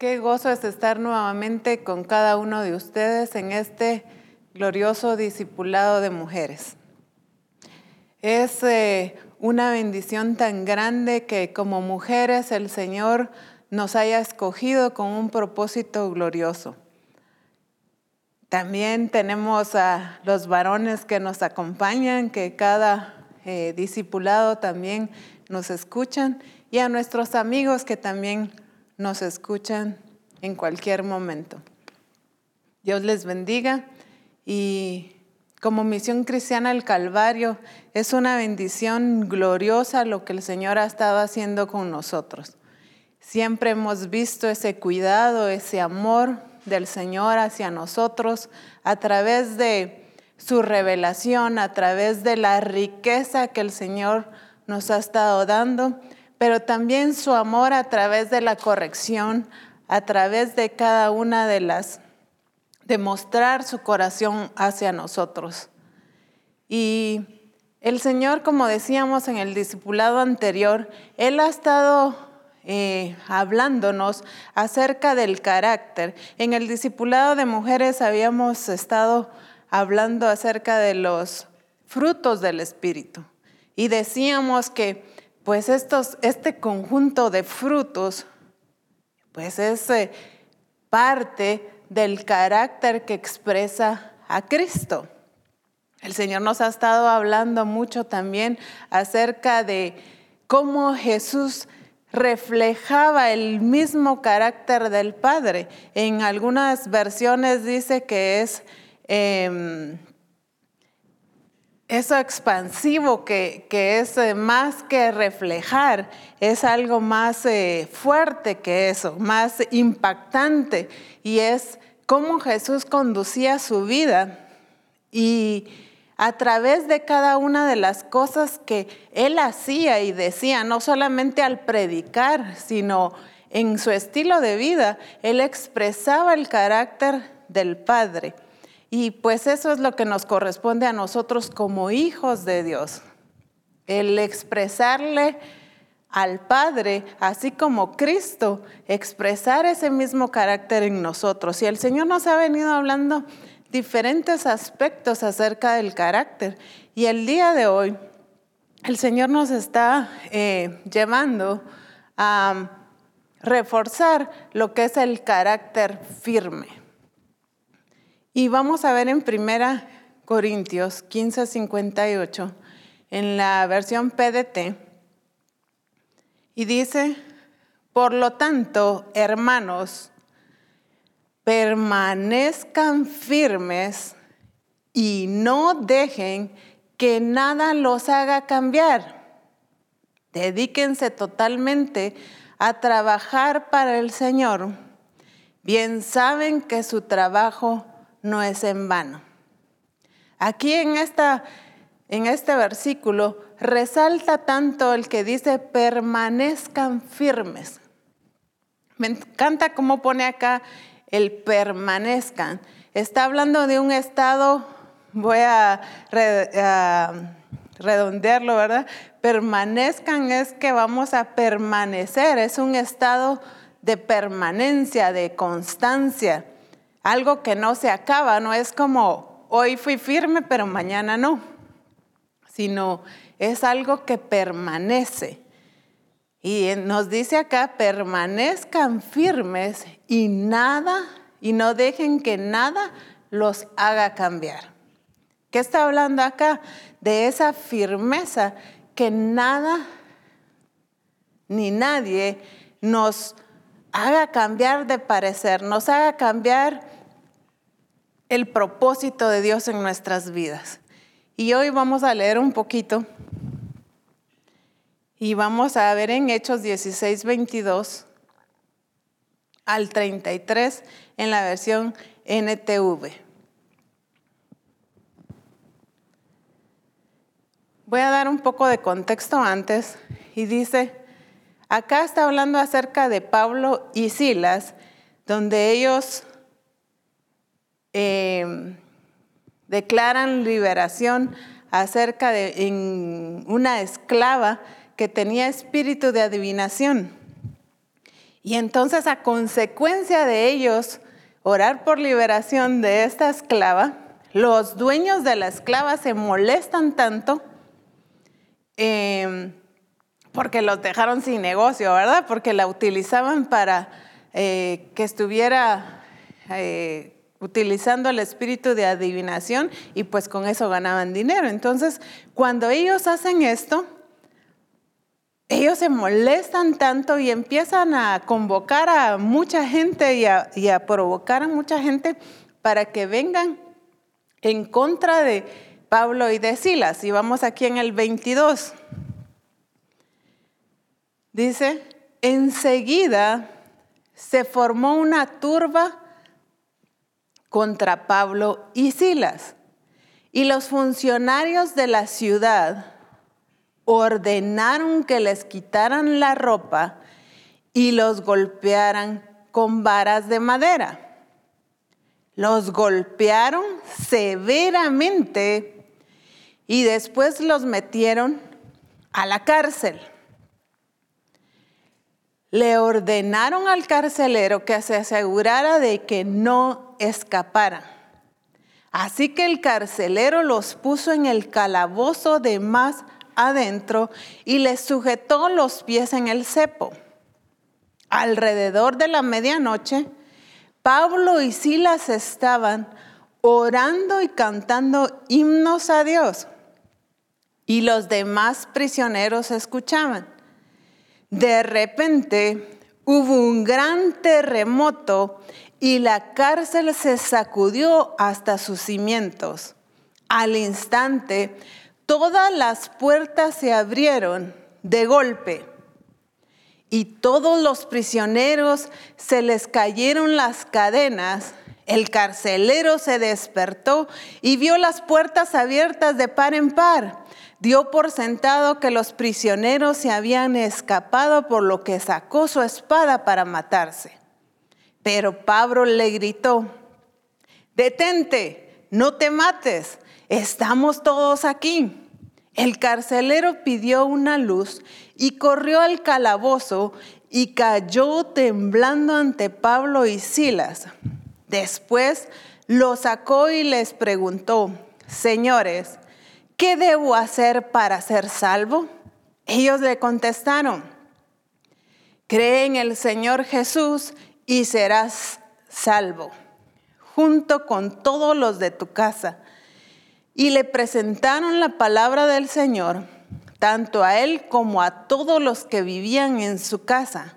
Qué gozo es estar nuevamente con cada uno de ustedes en este glorioso discipulado de mujeres. Es eh, una bendición tan grande que como mujeres el Señor nos haya escogido con un propósito glorioso. También tenemos a los varones que nos acompañan, que cada eh, discipulado también nos escuchan, y a nuestros amigos que también nos escuchan en cualquier momento. Dios les bendiga y como misión cristiana el Calvario es una bendición gloriosa lo que el Señor ha estado haciendo con nosotros. Siempre hemos visto ese cuidado, ese amor del Señor hacia nosotros a través de su revelación, a través de la riqueza que el Señor nos ha estado dando pero también su amor a través de la corrección, a través de cada una de las, demostrar su corazón hacia nosotros. Y el Señor, como decíamos en el discipulado anterior, Él ha estado eh, hablándonos acerca del carácter. En el discipulado de mujeres habíamos estado hablando acerca de los frutos del Espíritu. Y decíamos que pues estos, este conjunto de frutos, pues es eh, parte del carácter que expresa a Cristo. El Señor nos ha estado hablando mucho también acerca de cómo Jesús reflejaba el mismo carácter del Padre. En algunas versiones dice que es em, eso expansivo que, es eh, más que reflejar, es algo más eh, fuerte que eso, más impactante, y es cómo Jesús conducía su vida y a través de cada una de las cosas que él hacía y decía, no solamente al predicar, sino en su estilo de vida, él expresaba el carácter del Padre. Y pues eso es lo que nos corresponde a nosotros como hijos de Dios. El expresarle al Padre, así como Cristo, expresar ese mismo carácter en nosotros. Y el Señor nos ha venido hablando diferentes aspectos acerca del carácter. Y el día de hoy, el Señor nos está eh, llevando a reforzar lo que es el carácter firme. Y vamos a ver en Primera Corintios 15, 58, en la versión PDT, y dice, por lo tanto, hermanos, permanezcan firmes y no dejen que nada los haga cambiar. Dedíquense totalmente a trabajar para el Señor. Bien saben que su trabajo no es en vano. Aquí en, esta, en este versículo resalta tanto el que dice permanezcan firmes. Me encanta cómo pone acá el permanezcan. Está hablando de un estado, voy a, a redondearlo, ¿verdad? Permanezcan es que vamos a permanecer, es un estado de permanencia, de constancia algo que no se acaba, no es como hoy fui firme pero mañana no, sino es algo que permanece. Y nos dice acá, permanezcan firmes y nada, y no dejen que nada los haga cambiar. ¿Qué está hablando acá? De esa firmeza que nada ni nadie nos haga cambiar de parecer, nos haga cambiar el propósito de Dios en nuestras vidas. Y hoy vamos a leer un poquito y vamos a ver en Hechos 16, 22 al 33 en la versión NTV. Voy a dar un poco de contexto antes y dice, acá está hablando acerca de Pablo y Silas, donde ellos eh, declaran liberación acerca de una esclava que tenía espíritu de adivinación. Y entonces a consecuencia de ellos orar por liberación de esta esclava, los dueños de la esclava se molestan tanto em, porque los dejaron sin negocio, ¿verdad? Porque la utilizaban para eh, que estuviera eh, utilizando el espíritu de adivinación y pues con eso ganaban dinero. Entonces, cuando ellos hacen esto, ellos se molestan tanto y empiezan a convocar a mucha gente y a, provocar a mucha gente para que vengan en contra de Pablo y de Silas. Y vamos aquí en el 22. Dice, enseguida se formó una turba contra Pablo y Silas. Y los funcionarios de la ciudad ordenaron que les quitaran la ropa y los golpearan con varas de madera. Los golpearon severamente y después los metieron a la cárcel. Le ordenaron al carcelero que se asegurara de que no escaparan. Así que el carcelero los puso en el calabozo de más adentro y les sujetó los pies en el cepo. Alrededor de la medianoche, Pablo y Silas estaban orando y cantando himnos a Dios y los demás prisioneros escuchaban. De repente hubo un gran terremoto y la cárcel se sacudió hasta sus cimientos. Al instante, todas las puertas se abrieron de golpe y todos los prisioneros se les cayeron las cadenas. El carcelero se despertó y vio las puertas abiertas de par en par. Dio por sentado que los prisioneros se habían escapado, por lo que sacó su espada para matarse. Pero Pablo le gritó, detente, no te mates, estamos todos aquí. El carcelero pidió una luz y corrió al calabozo y cayó temblando ante Pablo y Silas. Después lo sacó y les preguntó, señores, ¿qué debo hacer para ser salvo? Ellos le contestaron, cree en el Señor Jesús y serás salvo, junto con todos los de tu casa y le presentaron la palabra del Señor, tanto a él como a todos los que vivían en su casa.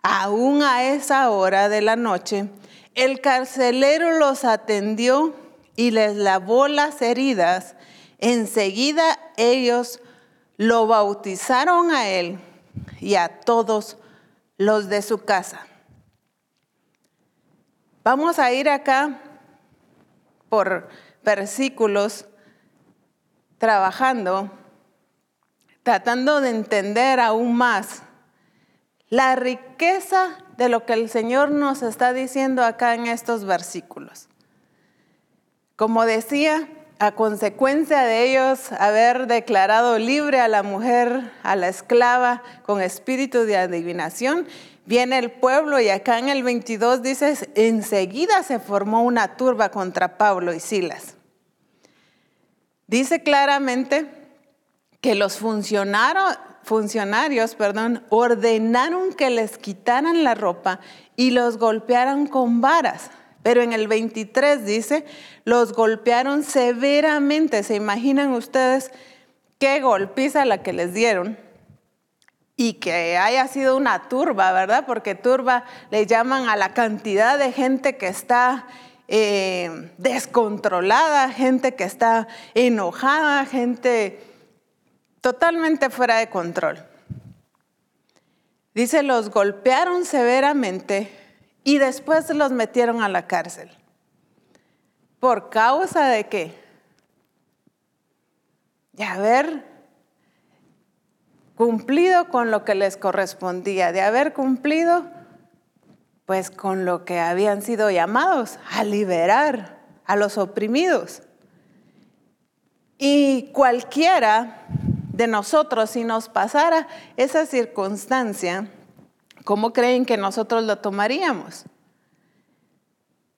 Aún a esa hora de la noche, el carcelero los atendió y les lavó las heridas. Enseguida ellos lo bautizaron a él y a todos los de su casa. Vamos a ir acá por versículos trabajando, tratando de entender aún más la riqueza de lo que el Señor nos está diciendo acá en estos versículos. Como decía, a consecuencia de ellos haber declarado libre a la mujer, a la esclava, con espíritu de adivinación, viene el pueblo y acá en el 22 dice, enseguida se formó una turba contra Pablo y Silas. Dice claramente que los funcionarios, funcionarios perdón, ordenaron que les quitaran la ropa y los golpearan con varas. Pero en el 23 dice, los golpearon severamente. ¿Se imaginan ustedes qué golpiza la que les dieron? Y que haya sido una turba, ¿verdad? Porque turba le llaman a la cantidad de gente que está eh, descontrolada, gente que está enojada, gente totalmente fuera de control. Dice, los golpearon severamente y después los metieron a la cárcel. ¿Por causa de qué? De haber cumplido con lo que les correspondía, de haber cumplido pues con lo que habían sido llamados a liberar a los oprimidos. Y cualquiera de nosotros, si nos pasara esa circunstancia, ¿cómo creen que nosotros lo tomaríamos?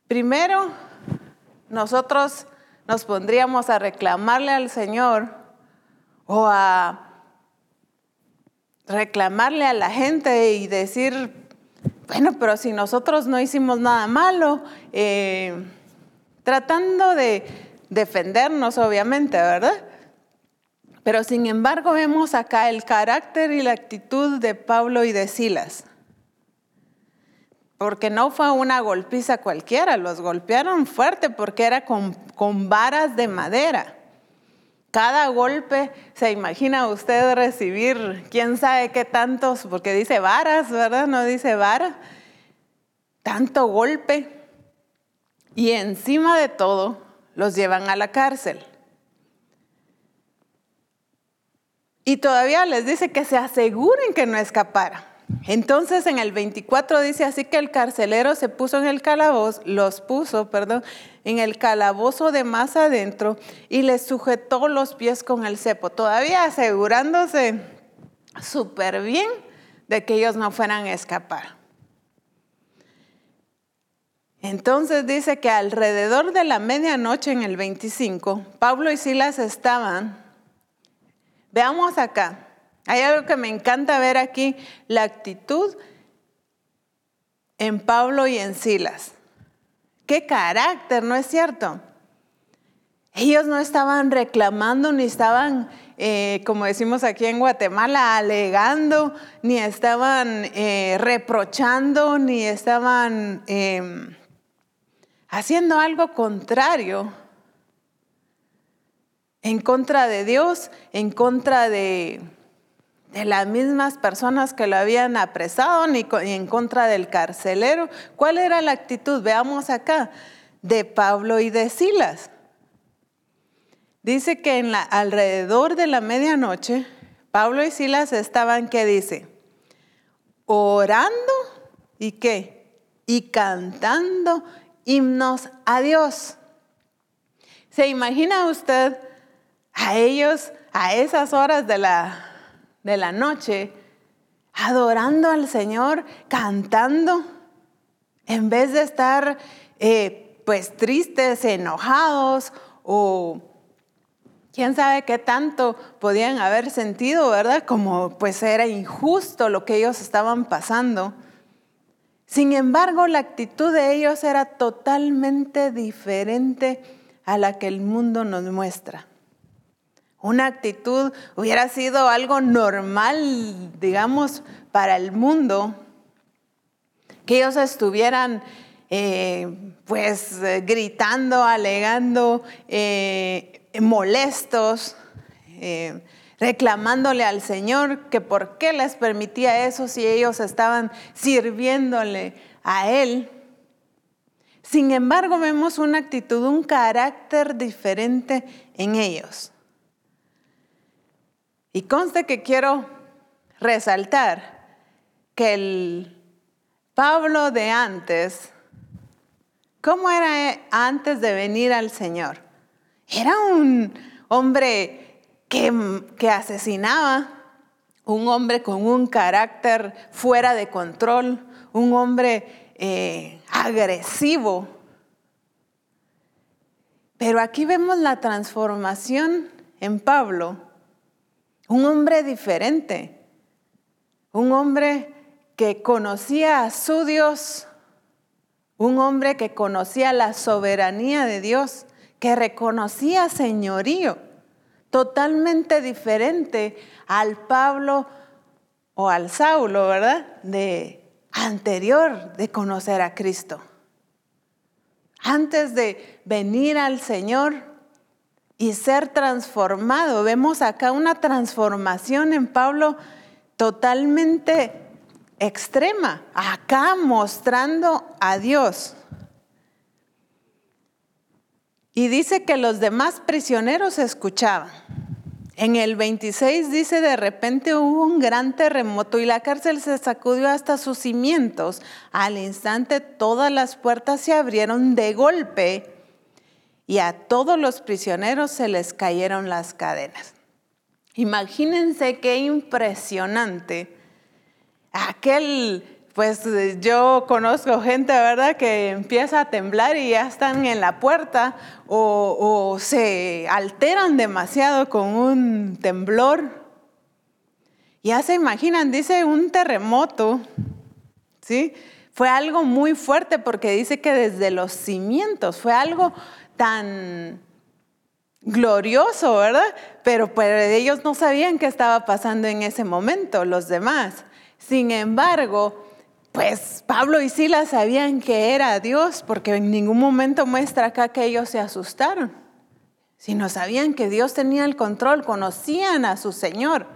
Primero, nosotros nos pondríamos a reclamarle al Señor o a reclamarle a la gente y decir, bueno, pero si nosotros no hicimos nada malo, eh, tratando de defendernos, obviamente, ¿verdad? Pero sin embargo vemos acá el carácter y la actitud de Pablo y de Silas. Porque no fue una golpiza cualquiera, los golpearon fuerte porque era con, con varas de madera. Cada golpe, se imagina usted recibir quién sabe qué tantos, porque dice varas, ¿verdad? No dice vara. Tanto golpe. Y encima de todo, los llevan a la cárcel. Y todavía les dice que se aseguren que no escapara. Entonces en el 24 dice así que el carcelero se puso en el calabozo, los puso, perdón, en el calabozo de más adentro y les sujetó los pies con el cepo, todavía asegurándose súper bien de que ellos no fueran a escapar. Entonces dice que alrededor de la medianoche en el 25, Pablo y Silas estaban, veamos acá, hay algo que me encanta ver aquí, la actitud en Pablo y en Silas. Qué carácter, ¿no es cierto? Ellos no estaban reclamando ni estaban, eh, como decimos aquí en Guatemala, alegando, ni estaban eh, reprochando, ni estaban em, haciendo algo contrario en contra de Dios, en contra de, de las mismas personas que lo habían apresado, ni en contra del carcelero. ¿Cuál era la actitud? Veamos acá, de Pablo y de Silas. Dice que en alrededor de la medianoche, Pablo y Silas estaban, ¿qué dice? Orando y qué? Y cantando himnos a Dios. ¿Se imagina usted a ellos a esas horas de la, de la noche adorando al Señor, cantando, en vez de estar eh, pues tristes, enojados o quién sabe qué tanto podían haber sentido, ¿verdad? Como pues era injusto lo que ellos estaban pasando. Sin embargo, la actitud de ellos era totalmente diferente a la que el mundo nos muestra. Una actitud hubiera sido algo normal, digamos, para el mundo, que ellos estuvieran eh, pues eh, gritando, alegando, eh, molestos, reclamándole al Señor que por qué les permitía eso si ellos estaban sirviéndole a Él. Sin embargo, vemos una actitud, un carácter diferente en ellos. Y conste que quiero resaltar que el Pablo de antes, ¿cómo era antes de venir al Señor? Era un hombre que, asesinaba, un hombre con un carácter fuera de control, un hombre eh, agresivo. Pero aquí vemos la transformación en Pablo, un hombre diferente, un hombre que conocía a su Dios, un hombre que conocía la soberanía de Dios, que reconocía señorío totalmente diferente al Pablo o al Saulo, ¿verdad? De anterior de conocer a Cristo. Antes de venir al Señor y ser transformado, vemos acá una transformación en Pablo totalmente extrema, acá mostrando a Dios. Y dice que los demás prisioneros escuchaban. En el 26 dice, de repente hubo un gran terremoto y la cárcel se sacudió hasta sus cimientos. Al instante todas las puertas se abrieron de golpe y a todos los prisioneros se les cayeron las cadenas. Imagínense qué impresionante aquel pues yo conozco gente, ¿verdad?, que empieza a temblar y ya están en la puerta o, se alteran demasiado con un temblor. Ya se imaginan, dice un terremoto, ¿sí? Fue algo muy fuerte porque dice que desde los cimientos fue algo tan glorioso, ¿verdad? Pero, ellos no sabían qué estaba pasando en ese momento, los demás. Sin embargo, pues Pablo y Silas sabían que era Dios, porque en ningún momento muestra acá que ellos se asustaron, sino sabían que Dios tenía el control, conocían a su Señor.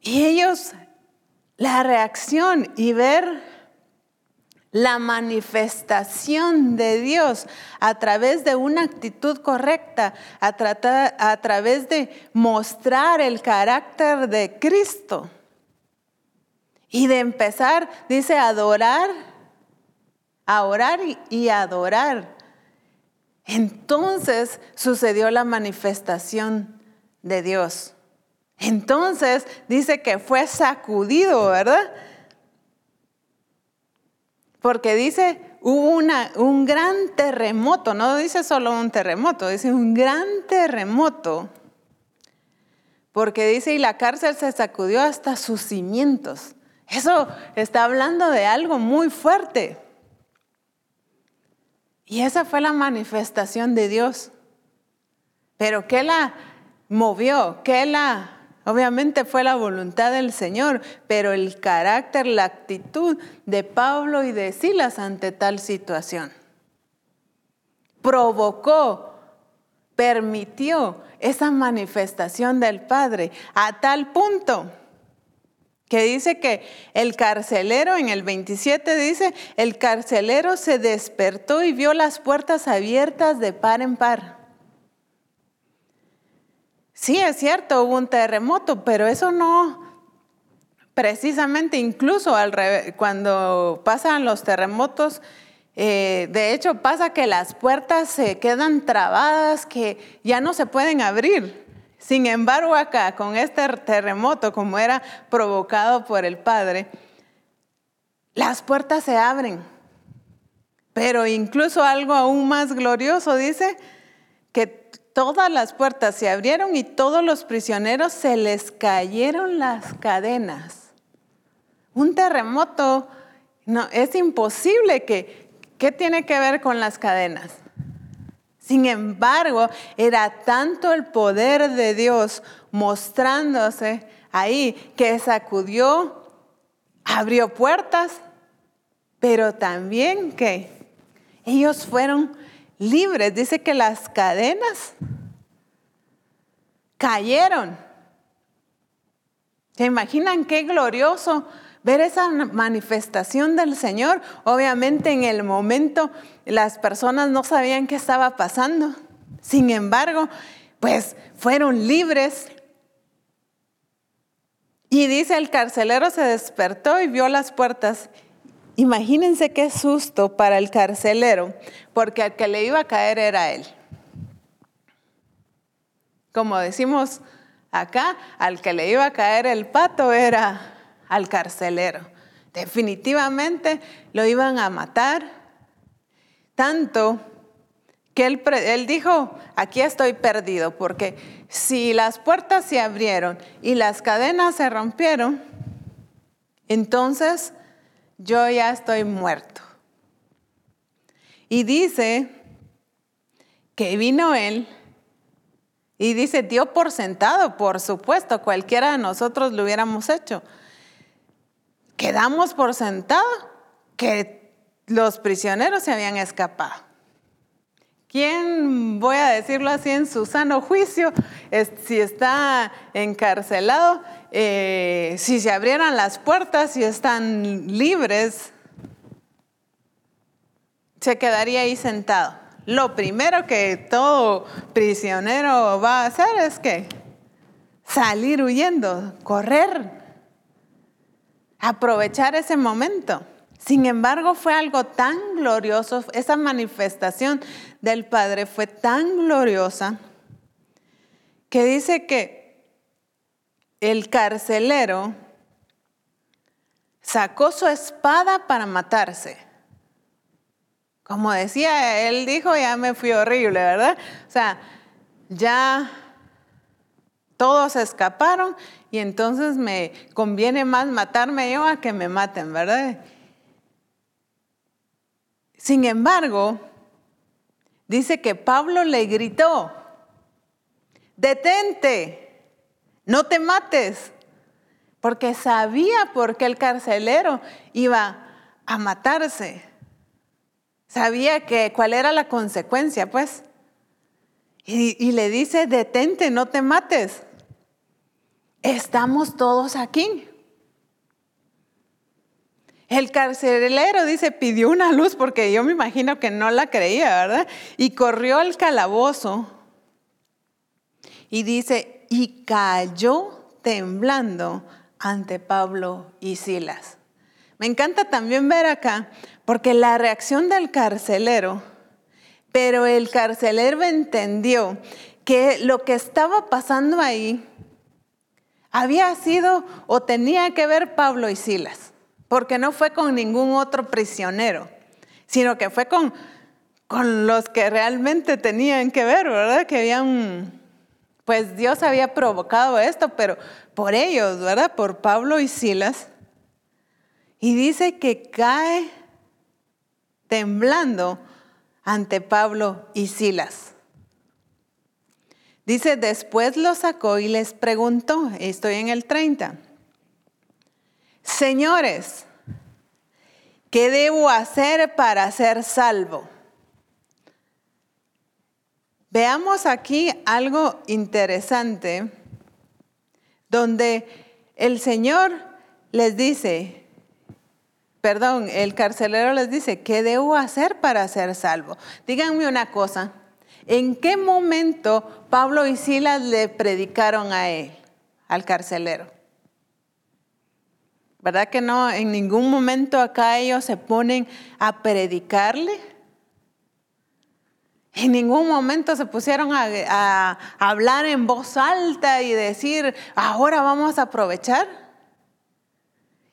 Y ellos, la reacción y ver la manifestación de Dios a través de una actitud correcta, a, través de mostrar el carácter de Cristo y de empezar, dice, a adorar, a orar y, adorar. Entonces sucedió la manifestación de Dios. Entonces dice que fue sacudido, ¿verdad? Porque dice, hubo una, un gran terremoto, no dice solo un terremoto, dice un gran terremoto. Porque dice, y la cárcel se sacudió hasta sus cimientos. Eso está hablando de algo muy fuerte. Y esa fue la manifestación de Dios. Pero ¿qué la movió? ¿Qué la... Obviamente fue la voluntad del Señor, pero el carácter, la actitud de Pablo y de Silas ante tal situación provocó, permitió esa manifestación del Padre a tal punto que dice que el carcelero, en el 27 dice, el carcelero se despertó y vio las puertas abiertas de par en par. Sí, es cierto, hubo un terremoto, pero eso no, precisamente incluso al cuando pasan los terremotos, eh, de hecho pasa que las puertas se quedan trabadas, que ya no se pueden abrir. Sin embargo, acá, con este terremoto, como era provocado por el Padre, las puertas se abren. Pero incluso algo aún más glorioso dice que todas las puertas se abrieron y todos los prisioneros se les cayeron las cadenas. Un terremoto, no, es imposible que, ¿qué tiene que ver con las cadenas? Sin embargo, era tanto el poder de Dios mostrándose ahí que sacudió, abrió puertas, pero también que ellos fueron libres. Dice que las cadenas cayeron. ¿Se imaginan qué glorioso ver esa manifestación del Señor. Obviamente en el momento las personas no sabían qué estaba pasando. Sin embargo, pues fueron libres. Y dice, el carcelero se despertó y vio las puertas. Imagínense qué susto para el carcelero, porque al que le iba a caer era él. Como decimos acá, al que le iba a caer el pato era al carcelero. Definitivamente lo iban a matar, tanto que él, él, dijo, aquí estoy perdido, porque si las puertas se abrieron y las cadenas se rompieron, entonces yo ya estoy muerto. Y dice que vino él y dice, dio por sentado, por supuesto, cualquiera de nosotros lo hubiéramos hecho quedamos por sentado que los prisioneros se habían escapado. ¿Quién, voy a decirlo así, en su sano juicio, si está encarcelado, eh, si se abrieran las puertas, si están libres, se quedaría ahí sentado? Lo primero que todo prisionero va a hacer es que salir huyendo, correr aprovechar ese momento. Sin embargo, fue algo tan glorioso, esa manifestación del Padre fue tan gloriosa que dice que el carcelero sacó su espada para matarse. Como decía, él dijo, ya me fui horrible, ¿verdad? O sea, ya todos escaparon y entonces me conviene más matarme yo a que me maten, ¿verdad? Sin embargo, dice que Pablo le gritó, detente, no te mates, porque sabía por qué el carcelero iba a matarse. Sabía que cuál era la consecuencia, pues. Y, y, le dice, detente, no te mates. Estamos todos aquí. El carcelero dice, pidió una luz porque yo me imagino que no la creía, ¿verdad? Y corrió al calabozo y dice, y cayó temblando ante Pablo y Silas. Me encanta también ver acá, porque la reacción del carcelero, pero el carcelero entendió que lo que estaba pasando ahí había sido o tenía que ver Pablo y Silas, porque no fue con ningún otro prisionero, sino que fue con, con los que realmente tenían que ver, ¿verdad? Que habían pues Dios había provocado esto, pero por ellos, ¿verdad? Por Pablo y Silas. Y dice que cae temblando ante Pablo y Silas. Dice, después lo sacó y les preguntó, estoy en el 30, señores, ¿qué debo hacer para ser salvo? Veamos aquí algo interesante donde el Señor les dice, perdón, el carcelero les dice, ¿qué debo hacer para ser salvo? Díganme una cosa, ¿en qué momento Pablo y Silas le predicaron a él, al carcelero? ¿Verdad que no? En ningún momento acá ellos se ponen a predicarle. En ningún momento se pusieron a, hablar en voz alta y decir, ahora vamos a aprovechar.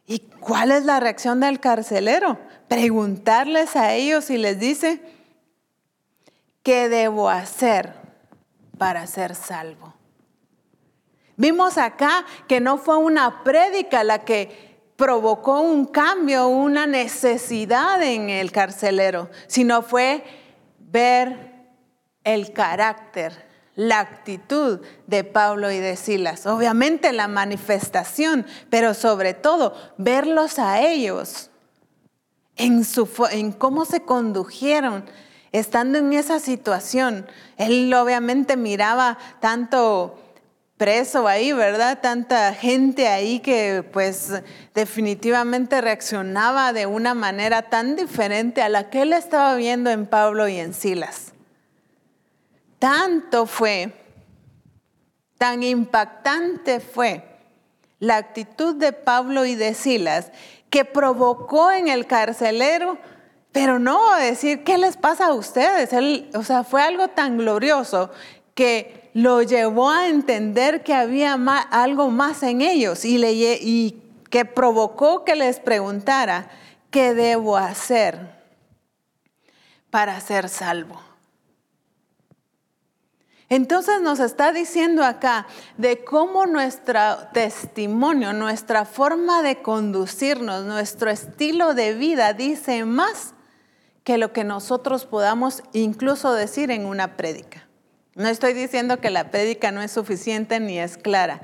¿Y cuál es la reacción del carcelero? Preguntarles a ellos y les dice, ¿qué debo hacer para ser salvo? Vimos acá que no fue una prédica la que provocó un cambio, una necesidad en el carcelero, sino fue ver el carácter, la actitud de Pablo y de Silas. Obviamente la manifestación, pero sobre todo verlos a ellos en, su, en cómo se condujeron estando en esa situación. Él obviamente miraba tanto preso ahí, ¿verdad? Tanta gente ahí que pues definitivamente reaccionaba de una manera tan diferente a la que él estaba viendo en Pablo y en Silas. Tanto fue, tan impactante fue la actitud de Pablo y de Silas que provocó en el carcelero, pero no decir, ¿qué les pasa a ustedes? o sea, fue algo tan glorioso que lo llevó a entender que había algo más en ellos y, que provocó que les preguntara, ¿qué debo hacer para ser salvo? Entonces nos está diciendo acá de cómo nuestro testimonio, nuestra forma de conducirnos, nuestro estilo de vida dice más que lo que nosotros podamos incluso decir en una prédica. No estoy diciendo que la prédica no es suficiente ni es clara,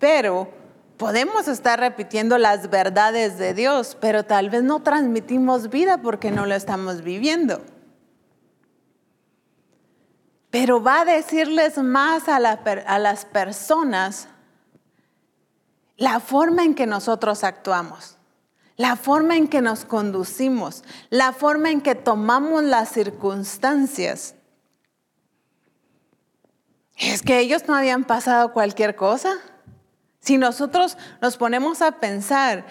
pero podemos estar repitiendo las verdades de Dios, pero tal vez no transmitimos vida porque no lo estamos viviendo pero va a decirles más a, las personas la forma en que nosotros actuamos, la forma en que nos conducimos, la forma en que tomamos las circunstancias. Es que ellos no habían pasado cualquier cosa. Si nosotros nos ponemos a pensar,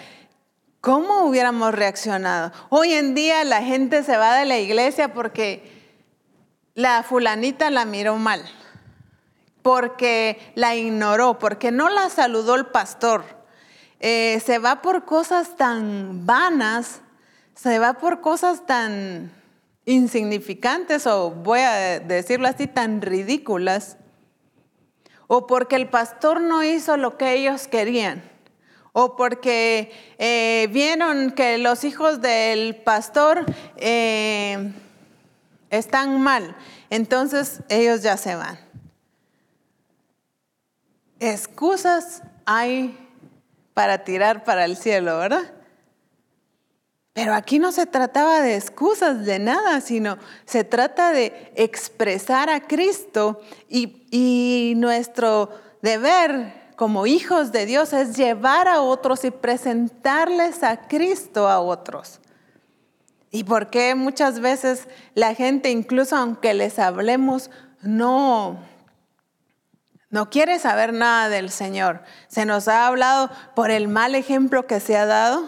¿cómo hubiéramos reaccionado? Hoy en día la gente se va de la iglesia porque la fulanita la miró mal, porque la ignoró, porque no la saludó el pastor. eh, se va por cosas tan vanas, se va por cosas tan insignificantes o voy a decirlo así, tan ridículas, o porque el pastor no hizo lo que ellos querían, o porque eh, vieron que los hijos del pastor eh, están mal, entonces ellos ya se van. Excusas hay para tirar para el cielo, ¿verdad? Pero aquí no se trataba de excusas de nada, sino se trata de expresar a Cristo y, y, nuestro deber como hijos de Dios es llevar a otros y presentarles a Cristo a otros. ¿Y por qué muchas veces la gente, incluso aunque les hablemos, no, no quiere saber nada del Señor. Se nos ha hablado por el mal ejemplo que se ha dado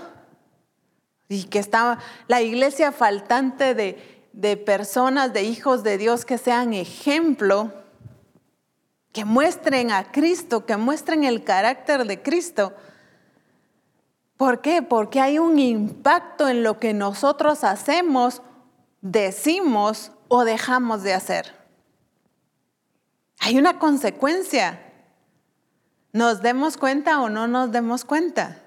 y que está la iglesia faltante de, de personas, de hijos de Dios que sean ejemplo, que muestren a Cristo, que muestren el carácter de Cristo. ¿Por qué? Porque hay un impacto en lo que nosotros hacemos, decimos o dejamos de hacer. Hay una consecuencia. Nos demos cuenta o no nos demos cuenta.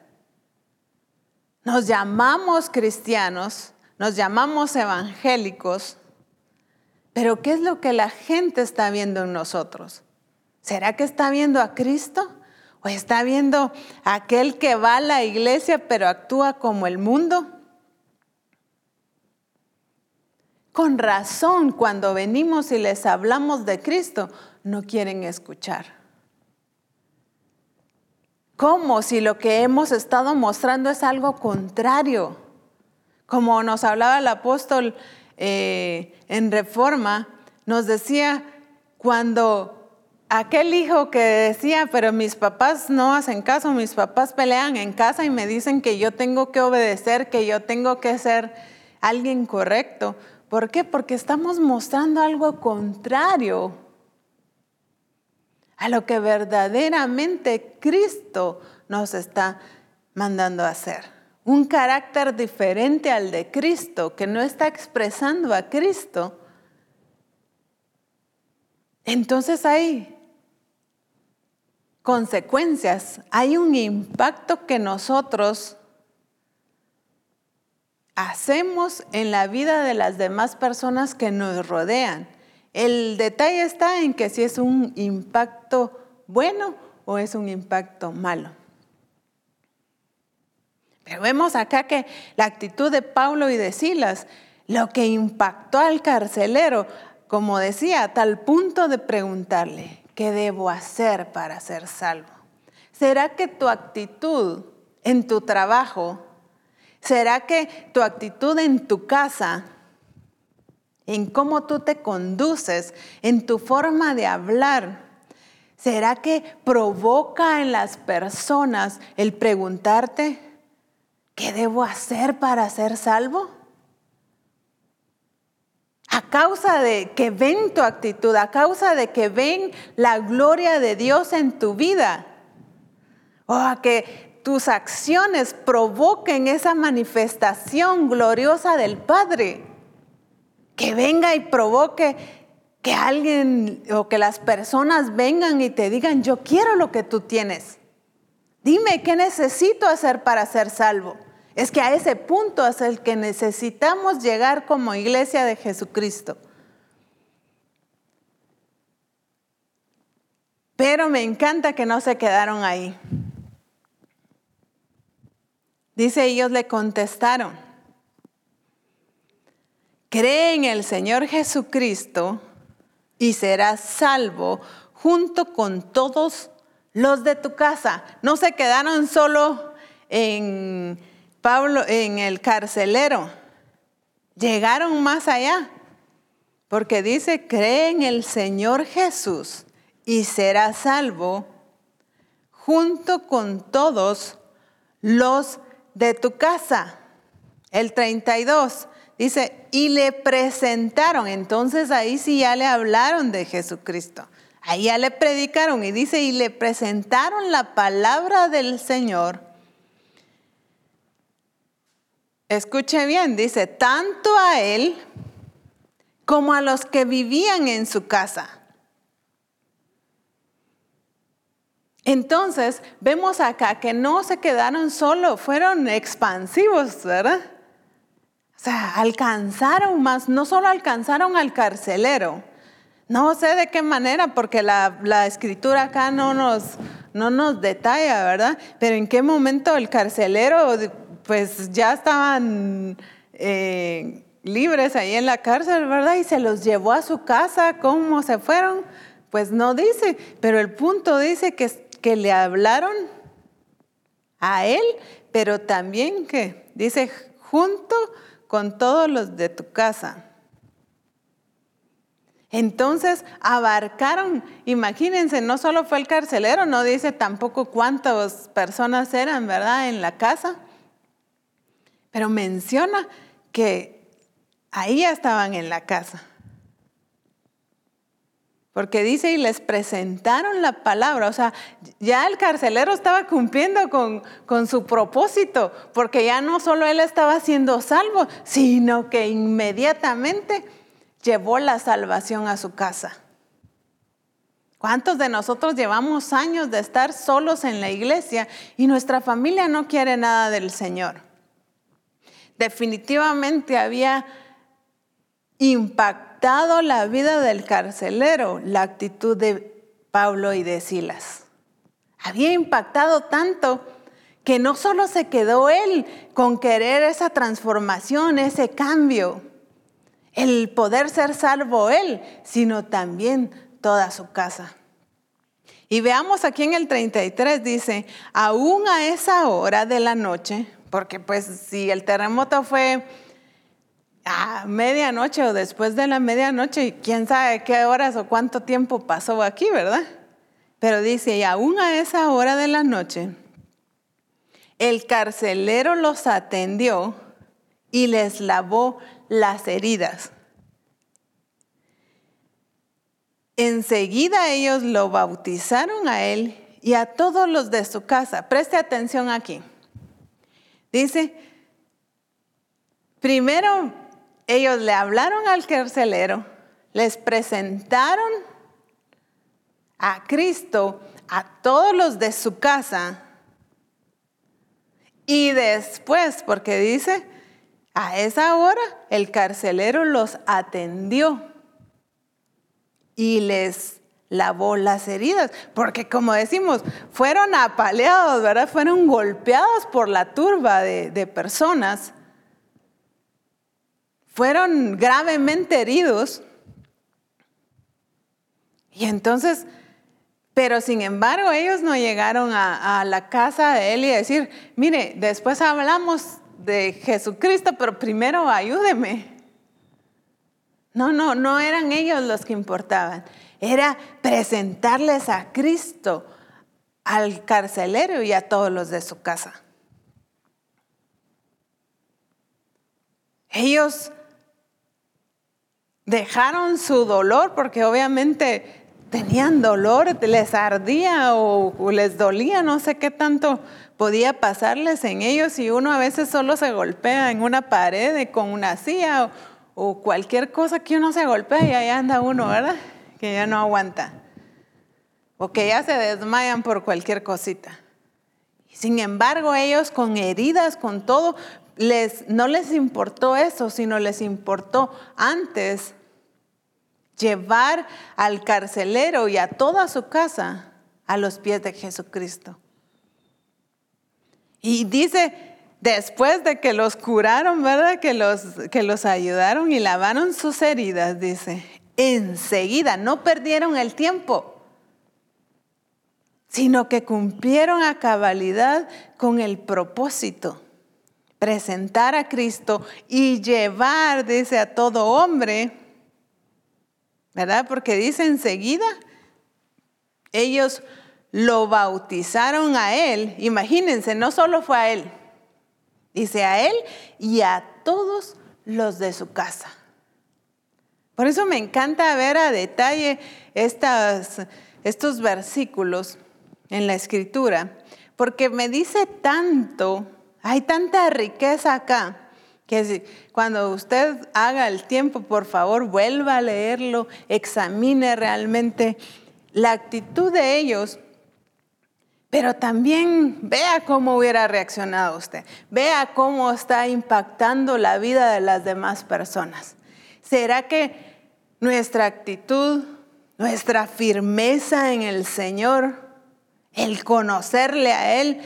Nos llamamos cristianos, nos llamamos evangélicos, pero ¿qué es lo que la gente está viendo en nosotros? ¿Será que está viendo a Cristo? ¿O está viendo aquel que va a la iglesia pero actúa como el mundo? Con razón, cuando venimos y les hablamos de Cristo, no quieren escuchar. ¿Cómo si lo que hemos estado mostrando es algo contrario? Como nos hablaba el apóstol eh, en Reforma, nos decía cuando aquel hijo que decía, pero mis papás no hacen caso, mis papás pelean en casa y me dicen que yo tengo que obedecer, que yo tengo que ser alguien correcto. ¿Por qué? Porque estamos mostrando algo contrario a lo que verdaderamente Cristo nos está mandando a hacer. Un carácter diferente al de Cristo, que no está expresando a Cristo. Entonces hay consecuencias, hay un impacto que nosotros hacemos en la vida de las demás personas que nos rodean. El detalle está en que si es un impacto bueno o es un impacto malo. Pero vemos acá que la actitud de Pablo y de Silas, lo que impactó al carcelero, como decía, a tal punto de preguntarle, ¿qué debo hacer para ser salvo? ¿Será que tu actitud en tu trabajo, será que tu actitud en tu casa en cómo tú te conduces, en tu forma de hablar. ¿Será que provoca en las personas el preguntarte, ¿qué debo hacer para ser salvo? A causa de que ven tu actitud, a causa de que ven la gloria de Dios en tu vida, o a que tus acciones provoquen esa manifestación gloriosa del Padre que venga y provoque que alguien o que las personas vengan y te digan, yo quiero lo que tú tienes. Dime qué necesito hacer para ser salvo. Es que a ese punto es el que necesitamos llegar como iglesia de Jesucristo. Pero me encanta que no se quedaron ahí. Dice, ellos le contestaron, cree en el Señor Jesucristo y serás salvo junto con todos los de tu casa. No se quedaron solo en Pablo, en el carcelero. Llegaron más allá. Porque dice, cree en el Señor Jesús y serás salvo junto con todos los de tu casa. El 32. Dice, y le presentaron. Entonces ahí sí ya le hablaron de Jesucristo. Ahí ya le predicaron y dice, y le presentaron la palabra del Señor escuche bien, dice, tanto a él como a los que vivían en su casa. Entonces, vemos acá que no se quedaron solo, fueron expansivos, ¿verdad? O sea, alcanzaron más, no solo alcanzaron al carcelero, no sé de qué manera, porque la, escritura acá no nos, no nos detalla, ¿verdad? Pero en qué momento el carcelero, pues ya estaban eh, libres ahí en la cárcel, ¿verdad? Y se los llevó a su casa, ¿cómo se fueron? Pues no dice, pero el punto dice que, que le hablaron a él, pero también que dice junto con todos los de tu casa. Entonces abarcaron, imagínense, no solo fue el carcelero, no dice tampoco cuántas personas eran, ¿verdad?, en la casa, pero menciona que ahí ya estaban en la casa. Porque dice, y les presentaron la palabra. O sea, ya el carcelero estaba cumpliendo con, con, su propósito, porque ya no solo él estaba siendo salvo, sino que inmediatamente llevó la salvación a su casa. ¿Cuántos de nosotros llevamos años de estar solos en la iglesia y nuestra familia no quiere nada del Señor? Definitivamente había impactado la vida del carcelero la actitud de Pablo y de Silas. Había impactado tanto que no solo se quedó él con querer esa transformación, ese cambio, el poder ser salvo él, sino también toda su casa. Y veamos aquí en el 33 dice, aún a esa hora de la noche, porque pues si el terremoto fue a medianoche o después de la medianoche, quién sabe qué horas o cuánto tiempo pasó aquí, ¿verdad? Pero dice, y aún a esa hora de la noche, el carcelero los atendió y les lavó las heridas. Enseguida ellos lo bautizaron a él y a todos los de su casa. Preste atención aquí. Dice, primero ellos le hablaron al carcelero, les presentaron a Cristo, a todos los de su casa, y después, porque dice, a esa hora el carcelero los atendió y les lavó las heridas, porque como decimos, fueron apaleados, ¿verdad? Fueron golpeados por la turba de, personas, fueron gravemente heridos. Y entonces, pero sin embargo, ellos no llegaron a, a, la casa de él y decir, mire, después hablamos de Jesucristo, pero primero ayúdeme. No, no, no eran ellos los que importaban. Era presentarles a Cristo, al carcelero y a todos los de su casa. Ellos dejaron su dolor porque obviamente tenían dolor, les ardía o, les dolía, no sé qué tanto podía pasarles en ellos y uno a veces solo se golpea en una pared con una silla o, cualquier cosa que uno se golpea y ahí anda uno, ¿verdad? Que ya no aguanta. O que ya se desmayan por cualquier cosita. Sin embargo, ellos con heridas, con todo, les, no les importó eso, sino les importó antes llevar al carcelero y a toda su casa a los pies de Jesucristo. Y dice, después de que los curaron, ¿verdad? Que los, que los ayudaron y lavaron sus heridas, dice, enseguida, no perdieron el tiempo, sino que cumplieron a cabalidad con el propósito, presentar a Cristo y llevar, dice, a todo hombre, ¿verdad? Porque dice enseguida, ellos lo bautizaron a él. Imagínense, no solo fue a él, dice a él y a todos los de su casa. Por eso me encanta ver a detalle estos versículos en la escritura, porque me dice tanto, hay tanta riqueza acá, Que cuando usted haga el tiempo, por favor, vuelva a leerlo, examine realmente la actitud de ellos, pero también vea cómo hubiera reaccionado usted, vea cómo está impactando la vida de las demás personas. ¿Será que nuestra actitud, nuestra firmeza en el Señor, el conocerle a Él,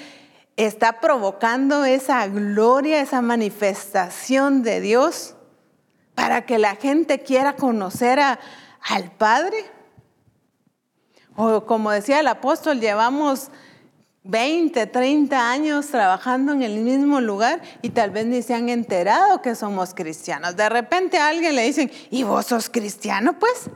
está provocando esa gloria, esa manifestación de Dios para que la gente quiera conocer al Padre. O como decía el apóstol, llevamos 20, 30 años trabajando en el mismo lugar y tal vez ni se han enterado que somos cristianos. De repente a alguien le dicen, ¿y vos sos cristiano? Pues,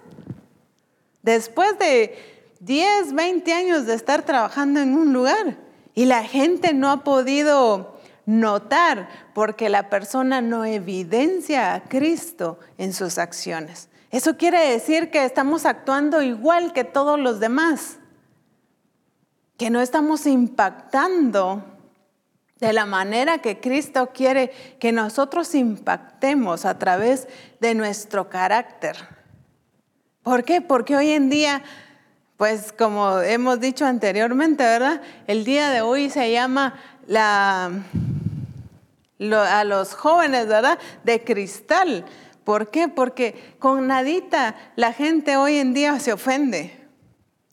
después de 10, 20 años de estar trabajando en un lugar. Y la gente no ha podido notar porque la persona no evidencia a Cristo en sus acciones. Eso quiere decir que estamos actuando igual que todos los demás, que no estamos impactando de la manera que Cristo quiere que nosotros impactemos a través de nuestro carácter. ¿Por qué? Porque hoy en día pues como hemos dicho anteriormente, ¿verdad? El día de hoy se llama la, a los jóvenes, ¿verdad? De cristal. ¿Por qué? Porque con nadita la gente hoy en día se ofende.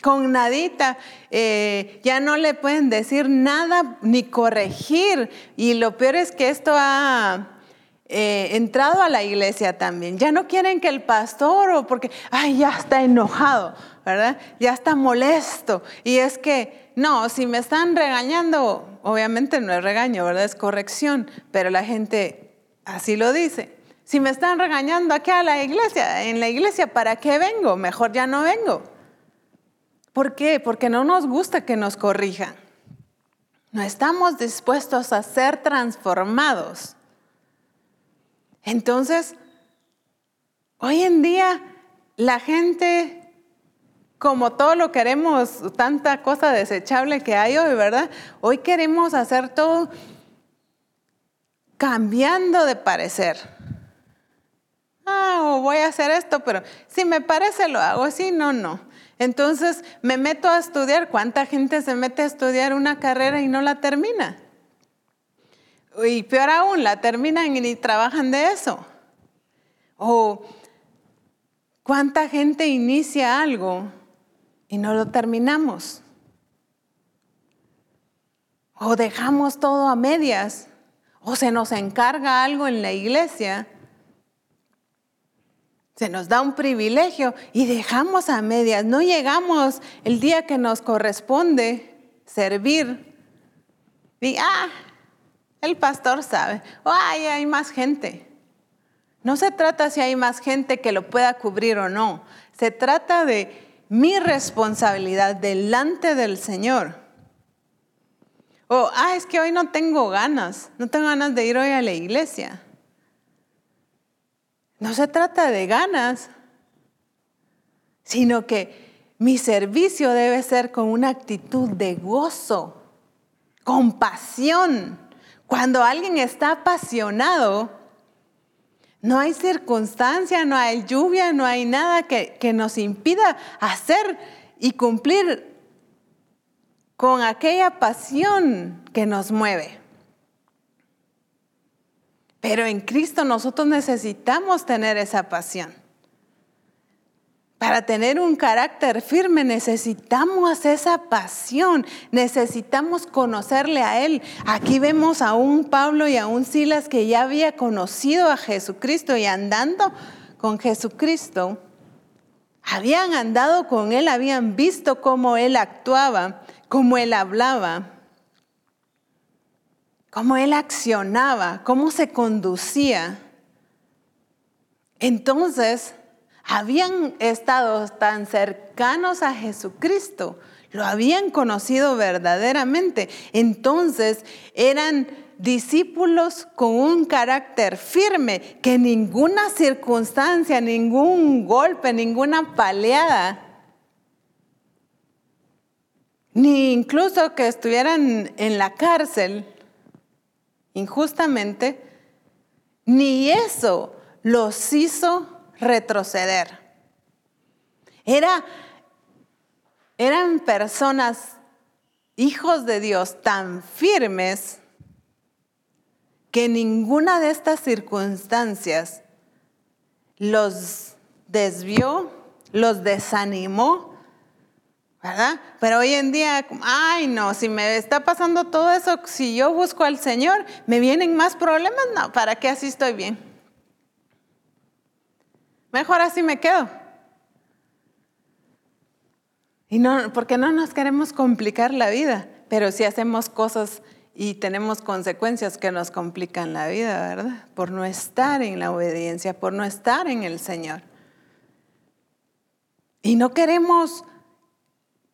Con nadita eh, ya no le pueden decir nada ni corregir. Y lo peor es que esto ha eh, entrado a la iglesia también. Ya no quieren que el pastor o porque, ay, ya está enojado. ¿verdad? Ya está molesto. Y es que, no, si me están regañando, obviamente no es regaño, ¿verdad? Es corrección, pero la gente así lo dice. Si me están regañando aquí a la iglesia, en la iglesia, ¿para qué vengo? Mejor ya no vengo. ¿Por qué? Porque no nos gusta que nos corrijan. No estamos dispuestos a ser transformados. Entonces, hoy en día la gente como todo lo queremos, tanta cosa desechable que hay hoy, ¿verdad? Hoy queremos hacer todo cambiando de parecer. Ah, voy a hacer esto, pero si me parece lo hago, si no, no. Entonces me meto a estudiar. ¿Cuánta gente se mete a estudiar una carrera y no la termina? Y peor aún, la terminan y trabajan de eso. O cuánta gente inicia algo y no lo terminamos. O dejamos todo a medias. O se nos encarga algo en la iglesia. Se nos da un privilegio y dejamos a medias. No llegamos el día que nos corresponde servir. Y, ah, el pastor sabe. O, ay, hay más gente. No se trata si hay más gente que lo pueda cubrir o no. Se trata de mi responsabilidad delante del Señor. O, ah, es que hoy no tengo ganas, no tengo ganas de ir hoy a la iglesia. No se trata de ganas, sino que mi servicio debe ser con una actitud de gozo, compasión. Cuando alguien está apasionado, no hay circunstancia, no hay lluvia, no hay nada que, nos impida hacer y cumplir con aquella pasión que nos mueve. Pero en Cristo nosotros necesitamos tener esa pasión. Para tener un carácter firme necesitamos esa pasión, necesitamos conocerle a Él. Aquí vemos a un Pablo y a un Silas que ya había conocido a Jesucristo y andando con Jesucristo, habían andado con Él, habían visto cómo Él actuaba, cómo Él hablaba, cómo Él accionaba, cómo se conducía. Entonces, habían estado tan cercanos a Jesucristo, lo habían conocido verdaderamente. Entonces eran discípulos con un carácter firme, que ninguna circunstancia, ningún golpe, ninguna paleada, ni incluso que estuvieran en la cárcel injustamente, ni eso los hizo retroceder. Era, eran personas, hijos de Dios, tan firmes que ninguna de estas circunstancias los desvió, los desanimó, ¿verdad? Pero hoy en día, ay no, si me está pasando todo eso, si yo busco al Señor, ¿me vienen más problemas? No, ¿para qué así estoy bien? Mejor así me quedo. Y no, porque no nos queremos complicar la vida, pero si hacemos cosas y tenemos consecuencias que nos complican la vida, ¿verdad? Por no estar en la obediencia, por no estar en el Señor. Y no queremos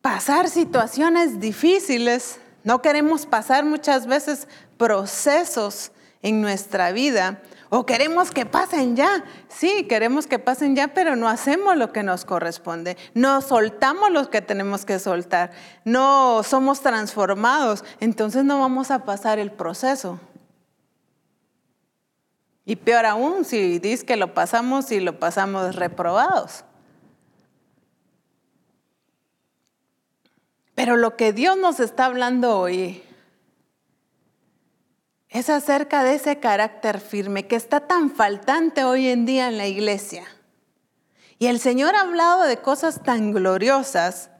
pasar situaciones difíciles, no queremos pasar muchas veces procesos en nuestra vida o queremos que pasen ya. Sí, queremos que pasen ya, pero no hacemos lo que nos corresponde. No soltamos lo que tenemos que soltar. No somos transformados. Entonces no vamos a pasar el proceso. Y peor aún, si dices que lo pasamos y lo pasamos reprobados. Pero lo que Dios nos está hablando hoy es acerca de ese carácter firme que está tan faltante hoy en día en la iglesia. Y el Señor ha hablado de cosas tan gloriosas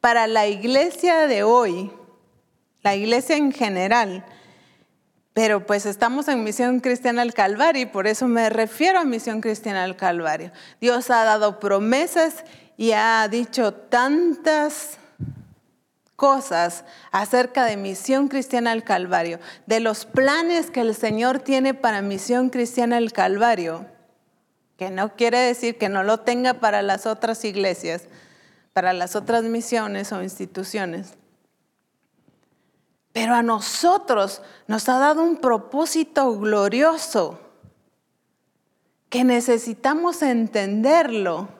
para la iglesia de hoy, la iglesia en general. Pero pues estamos en Misión Cristiana al Calvario y por eso me refiero a Misión Cristiana al Calvario. Dios ha dado promesas y ha dicho tantas cosas acerca de Misión Cristiana al Calvario, de los planes que el Señor tiene para Misión Cristiana al Calvario, que no quiere decir que no lo tenga para las otras iglesias, para las otras misiones o instituciones. Pero a nosotros nos ha dado un propósito glorioso que necesitamos entenderlo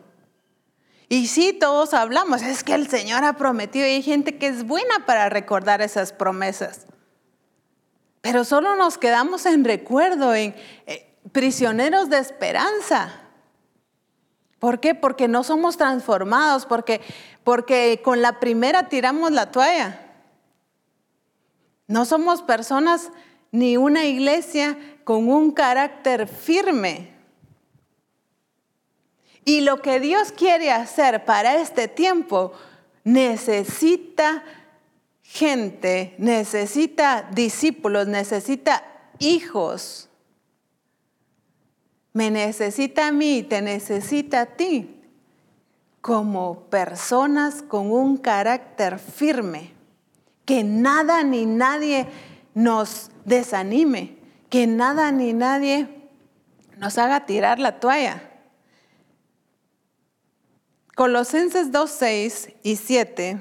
y sí, todos hablamos, es que el Señor ha prometido y hay gente que es buena para recordar esas promesas. Pero solo nos quedamos en recuerdo, en eh, prisioneros de esperanza. ¿Por qué? Porque no somos transformados, porque, porque con la primera tiramos la toalla. No somos personas ni una iglesia con un carácter firme. Y lo que Dios quiere hacer para este tiempo necesita gente, necesita discípulos, necesita hijos. Me necesita a mí, te necesita a ti, como personas con un carácter firme, que nada ni nadie nos desanime, que nada ni nadie nos haga tirar la toalla. Colosenses 2, 6 y 7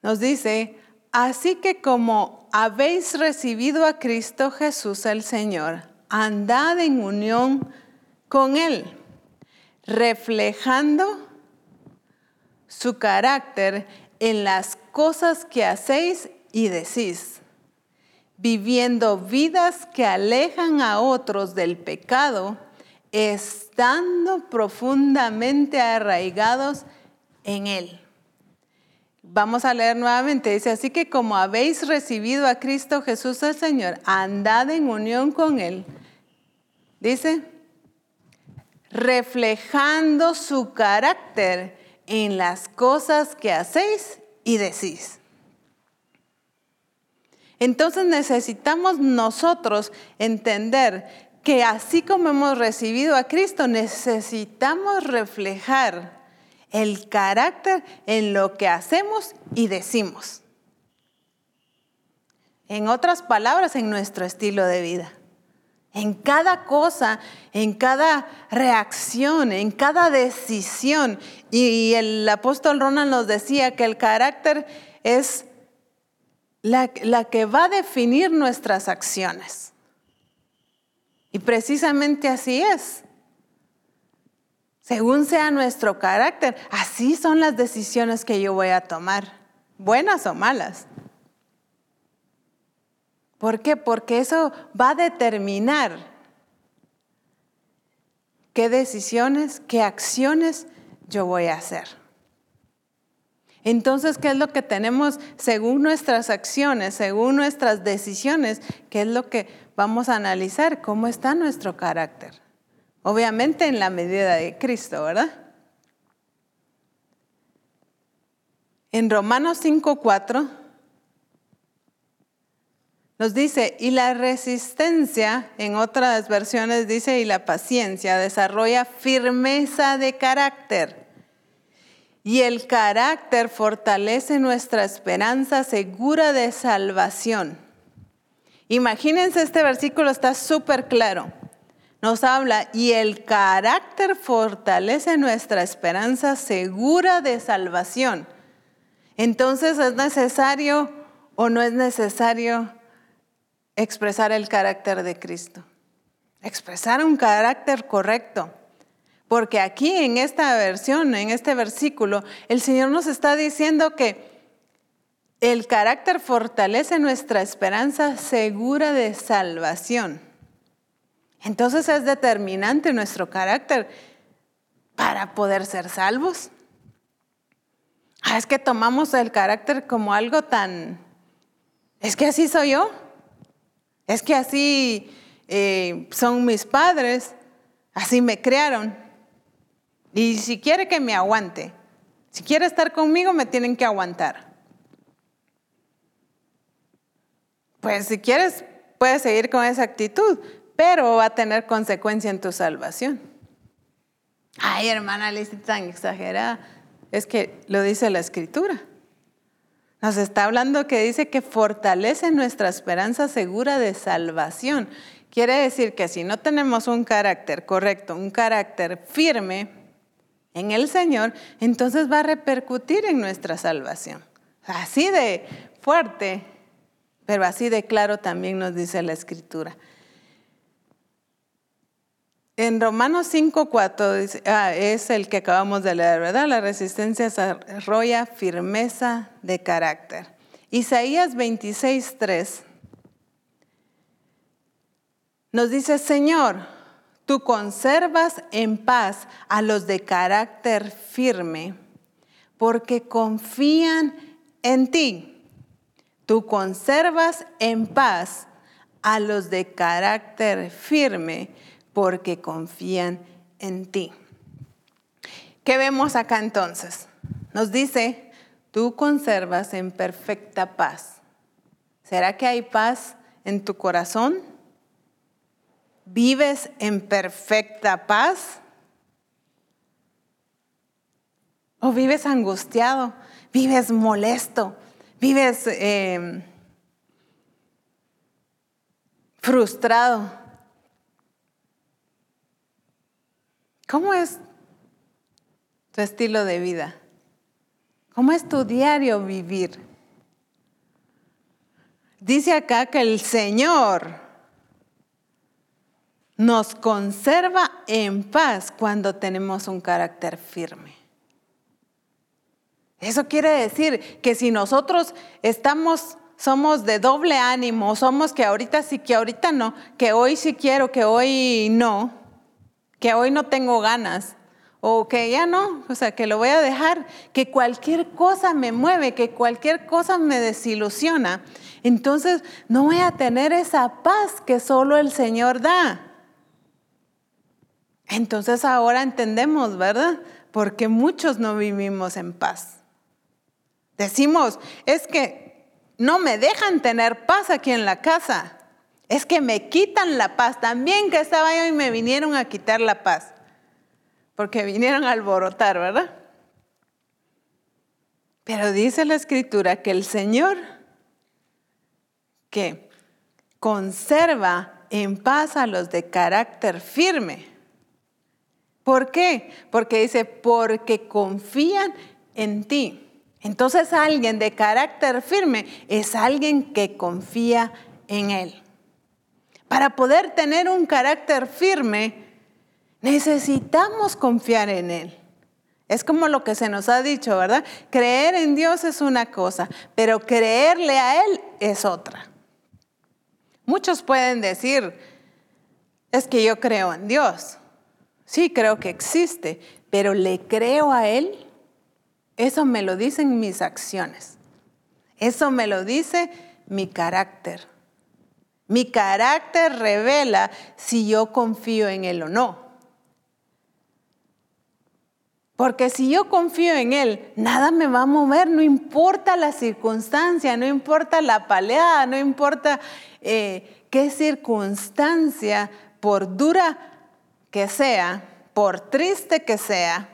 nos dice, así que como habéis recibido a Cristo Jesús el Señor, andad en unión con Él, reflejando su carácter en las cosas que hacéis y decís viviendo vidas que alejan a otros del pecado, estando profundamente arraigados en Él. Vamos a leer nuevamente, dice, así que como habéis recibido a Cristo Jesús el Señor, andad en unión con Él. Dice, reflejando su carácter en las cosas que hacéis y decís. Entonces necesitamos nosotros entender que así como hemos recibido a Cristo, necesitamos reflejar el carácter en lo que hacemos y decimos. En otras palabras, en nuestro estilo de vida. En cada cosa, en cada reacción, en cada decisión. Y el apóstol Ronald nos decía que el carácter es la, que va a definir nuestras acciones. Y precisamente así es. Según sea nuestro carácter, así son las decisiones que yo voy a tomar, buenas o malas. ¿Por qué? Porque eso va a determinar qué decisiones, qué acciones yo voy a hacer. Entonces, ¿qué es lo que tenemos según nuestras acciones, según nuestras decisiones? ¿Qué es lo que vamos a analizar? ¿Cómo está nuestro carácter? Obviamente en la medida de Cristo, ¿verdad? En Romanos 5.4 nos dice, y la resistencia, en otras versiones dice, y la paciencia desarrolla firmeza de carácter. Y el carácter fortalece nuestra esperanza segura de salvación. Imagínense, este versículo está súper claro. Nos habla, y el carácter fortalece nuestra esperanza segura de salvación. Entonces, ¿es necesario o no es necesario expresar el carácter de Cristo. Expresar un carácter correcto. Porque aquí en esta versión, en este versículo, el Señor nos está diciendo que el carácter fortalece nuestra esperanza segura de salvación. Entonces es determinante nuestro carácter para poder ser salvos. Ah, es que tomamos el carácter como algo tan... Es que así soy yo. Es que así eh, son mis padres, así me crearon. Y si quiere que me aguante, si quiere estar conmigo, me tienen que aguantar. Pues si quieres, puedes seguir con esa actitud, pero va a tener consecuencia en tu salvación. Ay, hermana, le tan exagerada. Es que lo dice la escritura. Nos está hablando que dice que fortalece nuestra esperanza segura de salvación. Quiere decir que si no tenemos un carácter correcto, un carácter firme en el Señor, entonces va a repercutir en nuestra salvación. Así de fuerte, pero así de claro también nos dice la Escritura. En Romanos 5.4 ah, es el que acabamos de leer, ¿verdad? La resistencia desarrolla firmeza de carácter. Isaías 26.3 nos dice, Señor, tú conservas en paz a los de carácter firme, porque confían en ti. Tú conservas en paz a los de carácter firme, porque confían en ti. ¿Qué vemos acá entonces? Nos dice, tú conservas en perfecta paz. ¿Será que hay paz en tu corazón? ¿Vives en perfecta paz? ¿O vives angustiado? ¿Vives molesto? ¿Vives eh, frustrado? ¿Cómo es tu estilo de vida? ¿Cómo es tu diario vivir? Dice acá que el Señor nos conserva en paz cuando tenemos un carácter firme. Eso quiere decir que si nosotros estamos, somos de doble ánimo, somos que ahorita sí, que ahorita no, que hoy sí quiero, que hoy no, que hoy no tengo ganas o que ya no, o sea, que lo voy a dejar, que cualquier cosa me mueve, que cualquier cosa me desilusiona, entonces no voy a tener esa paz que solo el Señor da. Entonces ahora entendemos, ¿verdad? Porque muchos no vivimos en paz. Decimos, es que no me dejan tener paz aquí en la casa. Es que me quitan la paz. También que estaba yo y me vinieron a quitar la paz. Porque vinieron a alborotar, ¿verdad? Pero dice la escritura que el Señor que conserva en paz a los de carácter firme. ¿Por qué? Porque dice, porque confían en ti. Entonces alguien de carácter firme es alguien que confía en Él. Para poder tener un carácter firme, necesitamos confiar en Él. Es como lo que se nos ha dicho, ¿verdad? Creer en Dios es una cosa, pero creerle a Él es otra. Muchos pueden decir, es que yo creo en Dios. Sí, creo que existe, pero ¿le creo a Él? Eso me lo dicen mis acciones. Eso me lo dice mi carácter. Mi carácter revela si yo confío en Él o no. Porque si yo confío en Él, nada me va a mover, no importa la circunstancia, no importa la paleada, no importa eh, qué circunstancia, por dura que sea, por triste que sea,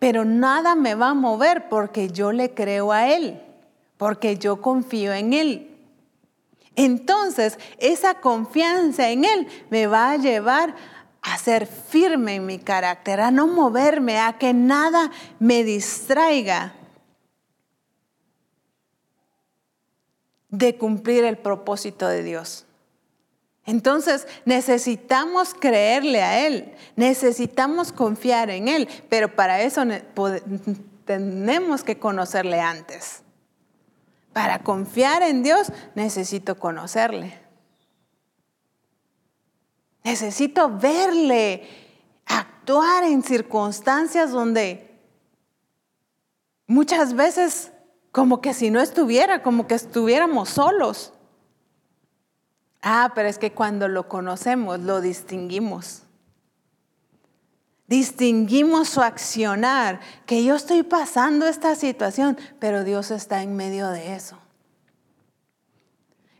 pero nada me va a mover porque yo le creo a Él, porque yo confío en Él. Entonces, esa confianza en Él me va a llevar a ser firme en mi carácter, a no moverme, a que nada me distraiga de cumplir el propósito de Dios. Entonces necesitamos creerle a Él, necesitamos confiar en Él, pero para eso tenemos que conocerle antes. Para confiar en Dios necesito conocerle. Necesito verle actuar en circunstancias donde muchas veces como que si no estuviera, como que estuviéramos solos. Ah, pero es que cuando lo conocemos, lo distinguimos. Distinguimos su accionar, que yo estoy pasando esta situación, pero Dios está en medio de eso.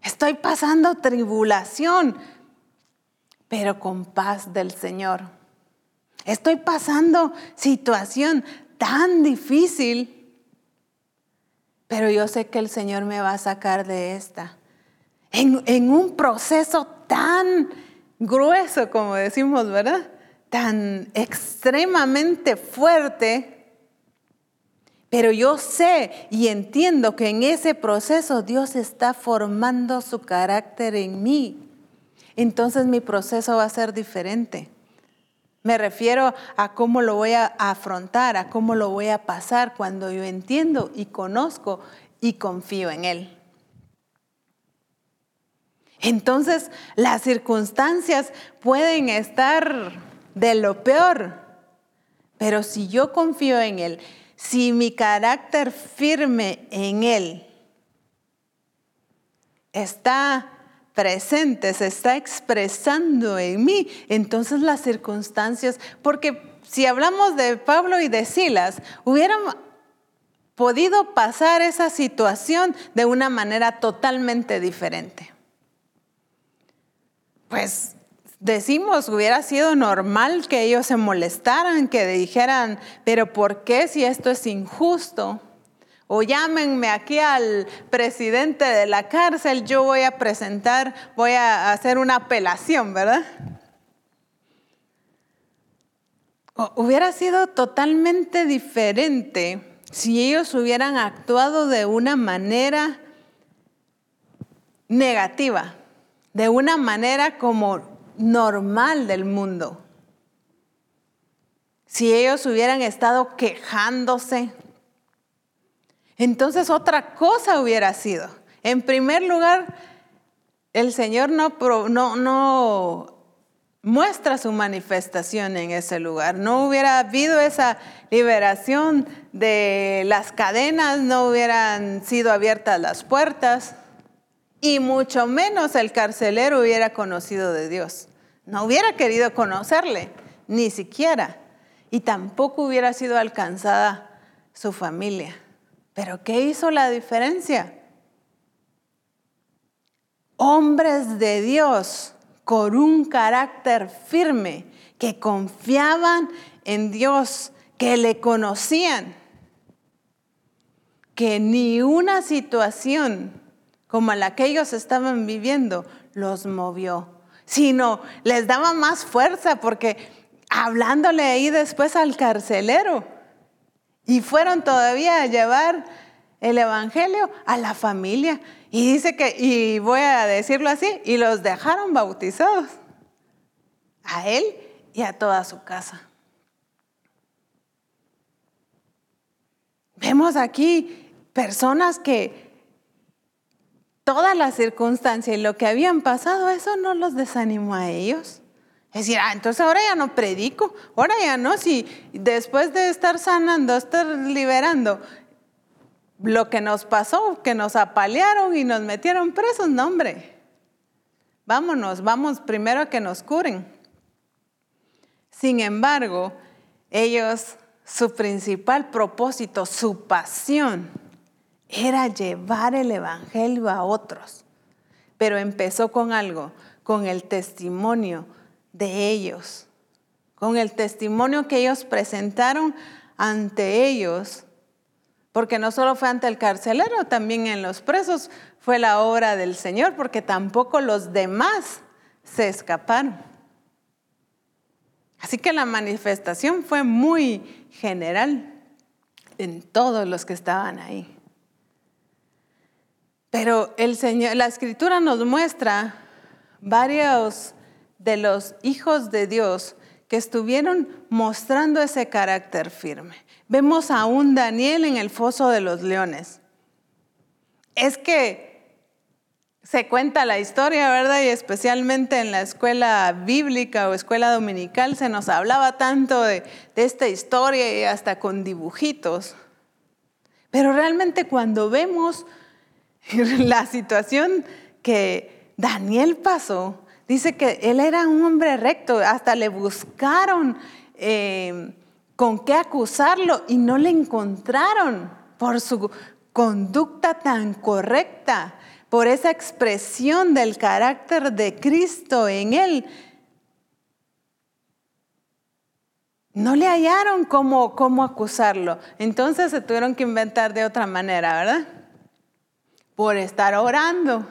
Estoy pasando tribulación, pero con paz del Señor. Estoy pasando situación tan difícil, pero yo sé que el Señor me va a sacar de esta en, un proceso tan grueso, como decimos, ¿verdad? Tan extremadamente fuerte. Pero yo sé y entiendo que en ese proceso Dios está formando su carácter en mí. Entonces mi proceso va a ser diferente. Me refiero a cómo lo voy a afrontar, a cómo lo voy a pasar cuando yo entiendo y conozco y confío en Él. Entonces las circunstancias pueden estar de lo peor, pero si yo confío en Él, si mi carácter firme en Él está presente, se está expresando en mí, entonces las circunstancias, porque si hablamos de Pablo y de Silas, hubieran podido pasar esa situación de una manera totalmente diferente pues decimos, hubiera sido normal que ellos se molestaran, que dijeran, pero ¿por qué si esto es injusto? O llámenme aquí al presidente de la cárcel, yo voy a presentar, voy a hacer una apelación, ¿verdad? hubiera sido totalmente diferente si ellos hubieran actuado de una manera negativa de una manera como normal del mundo. Si ellos hubieran estado quejándose, entonces otra cosa hubiera sido. En primer lugar, el Señor no, no, no muestra su manifestación en ese lugar. No hubiera habido esa liberación de las cadenas, no hubieran sido abiertas las puertas y mucho menos el carcelero hubiera conocido de Dios. No hubiera querido conocerle, ni siquiera. Y tampoco hubiera sido alcanzada su familia. Pero ¿qué hizo la diferencia? Hombres de Dios con un carácter firme, que confiaban en Dios, que le conocían, que ni una situación como la que ellos estaban viviendo, los movió, sino les daba más fuerza porque hablándole ahí después al carcelero. Y fueron todavía a llevar el evangelio a la familia. Y dice que y voy a decirlo así y los dejaron bautizados. A él y a toda su casa. Vemos aquí personas que toda la circunstancia y lo que habían pasado, eso no los desanimó a ellos. Es decir, ah, entonces ahora ya no predico, ahora ya no, si después de estar sanando, estar liberando, lo que nos pasó, que nos apalearon y nos metieron presos, no hombre, vámonos, vamos primero a que nos curen. Sin embargo, ellos, su principal propósito, su pasión, era llevar el Evangelio a otros. Pero empezó con algo, con el testimonio de ellos, con el testimonio que ellos presentaron ante ellos, porque no solo fue ante el carcelero, también en los presos fue la obra del Señor, porque tampoco los demás se escaparon. Así que la manifestación fue muy general en todos los que estaban ahí. Pero el Señor, la escritura nos muestra varios de los hijos de Dios que estuvieron mostrando ese carácter firme. Vemos a un Daniel en el foso de los leones. Es que se cuenta la historia, ¿verdad? Y especialmente en la escuela bíblica o escuela dominical se nos hablaba tanto de, de esta historia y hasta con dibujitos. Pero realmente cuando vemos la situación que Daniel pasó, dice que él era un hombre recto, hasta le buscaron eh, con qué acusarlo y no le encontraron por su conducta tan correcta, por esa expresión del carácter de Cristo en él. No le hallaron cómo, cómo acusarlo. Entonces se tuvieron que inventar de otra manera, ¿verdad? Por estar orando.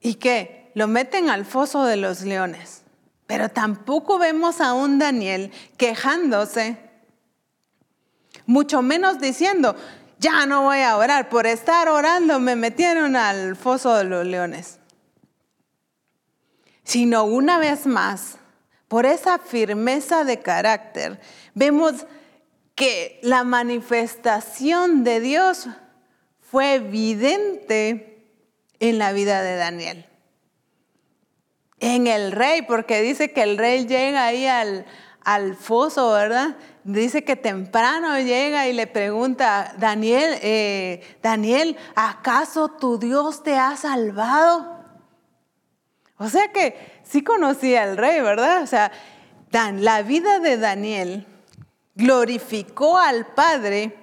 ¿Y qué? Lo meten al foso de los leones. Pero tampoco vemos a un Daniel quejándose, mucho menos diciendo, ya no voy a orar, por estar orando me metieron al foso de los leones. Sino una vez más, por esa firmeza de carácter, vemos que la manifestación de Dios fue evidente en la vida de Daniel. En el rey, porque dice que el rey llega ahí al, al foso, ¿verdad? Dice que temprano llega y le pregunta, Daniel, eh, Daniel, ¿acaso tu Dios te ha salvado? O sea que sí conocía al rey, ¿verdad? O sea, la vida de Daniel glorificó al Padre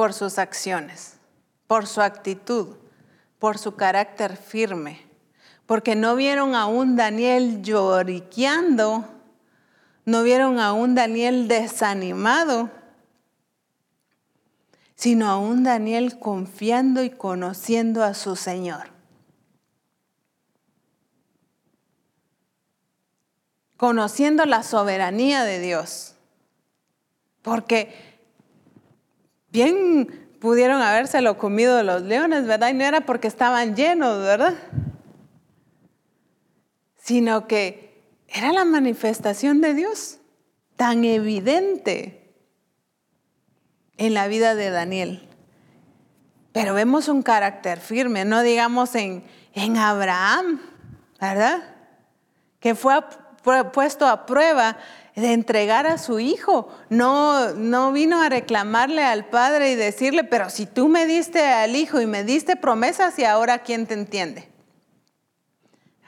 por sus acciones, por su actitud, por su carácter firme, porque no vieron a un Daniel lloriqueando, no vieron a un Daniel desanimado, sino a un Daniel confiando y conociendo a su Señor. Conociendo la soberanía de Dios. Porque bien pudieron habérselo comido los leones, ¿verdad? Y no era porque estaban llenos, ¿verdad? Sino que era la manifestación de Dios tan evidente en la vida de Daniel. Pero vemos un carácter firme, no digamos en, en Abraham, ¿verdad? Que fue puesto a prueba de entregar a su hijo. No, no vino a reclamarle al padre y decirle, pero si tú me diste al hijo y me diste promesas y ahora quién te entiende.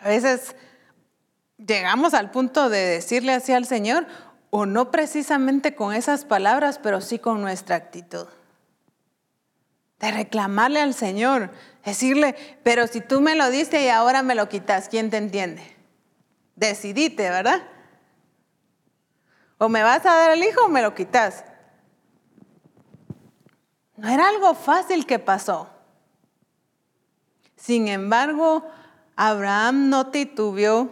A veces llegamos al punto de decirle así al Señor, o no precisamente con esas palabras, pero sí con nuestra actitud. De reclamarle al Señor, decirle, pero si tú me lo diste y ahora me lo quitas, ¿quién te entiende? Decidite, ¿verdad? O me vas a dar el hijo o me lo quitas. No era algo fácil que pasó. Sin embargo, Abraham no titubeó.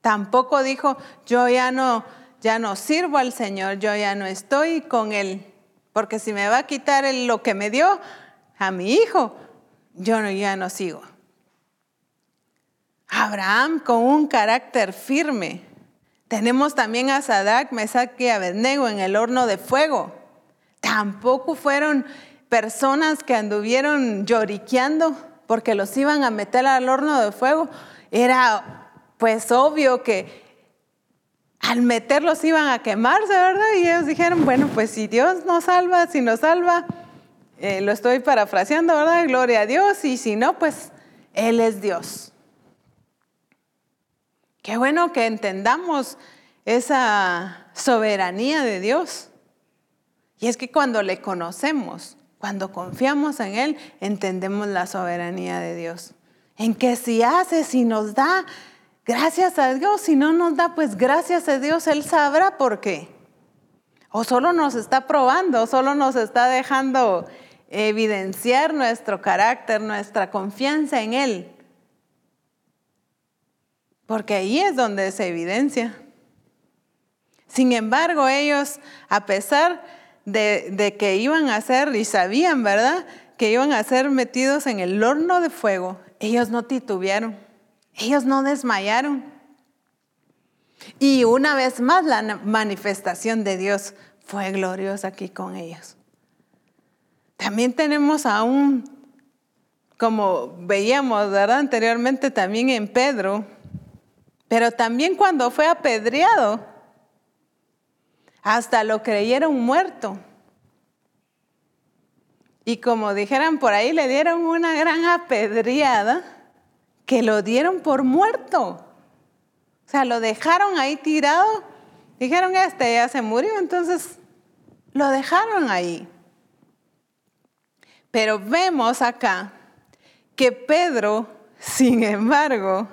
Tampoco dijo, yo ya no, ya no sirvo al Señor, yo ya no estoy con Él. Porque si me va a quitar lo que me dio a mi hijo, yo ya no sigo. Abraham con un carácter firme tenemos también a Sadak, Mesach y Abednego en el horno de fuego. Tampoco fueron personas que anduvieron lloriqueando porque los iban a meter al horno de fuego, era pues obvio que al meterlos iban a quemarse, ¿verdad? Y ellos dijeron, bueno, pues si Dios nos salva, si nos salva, eh, lo estoy parafraseando, ¿verdad? Gloria a Dios, y si no, pues Él es Dios. Qué bueno que entendamos esa soberanía de Dios. Y es que cuando le conocemos, cuando confiamos en Él, entendemos la soberanía de Dios. En que si hace, si nos da, gracias a Dios, si no nos da, pues gracias a Dios, Él sabrá por qué. O solo nos está probando, solo nos está dejando evidenciar nuestro carácter, nuestra confianza en Él. Porque ahí es donde se evidencia. Sin embargo, ellos, a pesar de, que iban a ser, y sabían, ¿verdad? Que iban a ser metidos en el horno de fuego, ellos no titubearon, ellos no desmayaron. Y una vez más la manifestación de Dios fue gloriosa aquí con ellos. También tenemos aún, como veíamos ¿verdad? anteriormente también en Pedro, pero también cuando fue apedreado, hasta lo creyeron muerto. Y como dijeran por ahí, le dieron una gran apedreada que lo dieron por muerto. O sea, lo dejaron ahí tirado. Dijeron, este ya se murió, entonces lo dejaron ahí. Pero vemos acá que Pedro, sin embargo,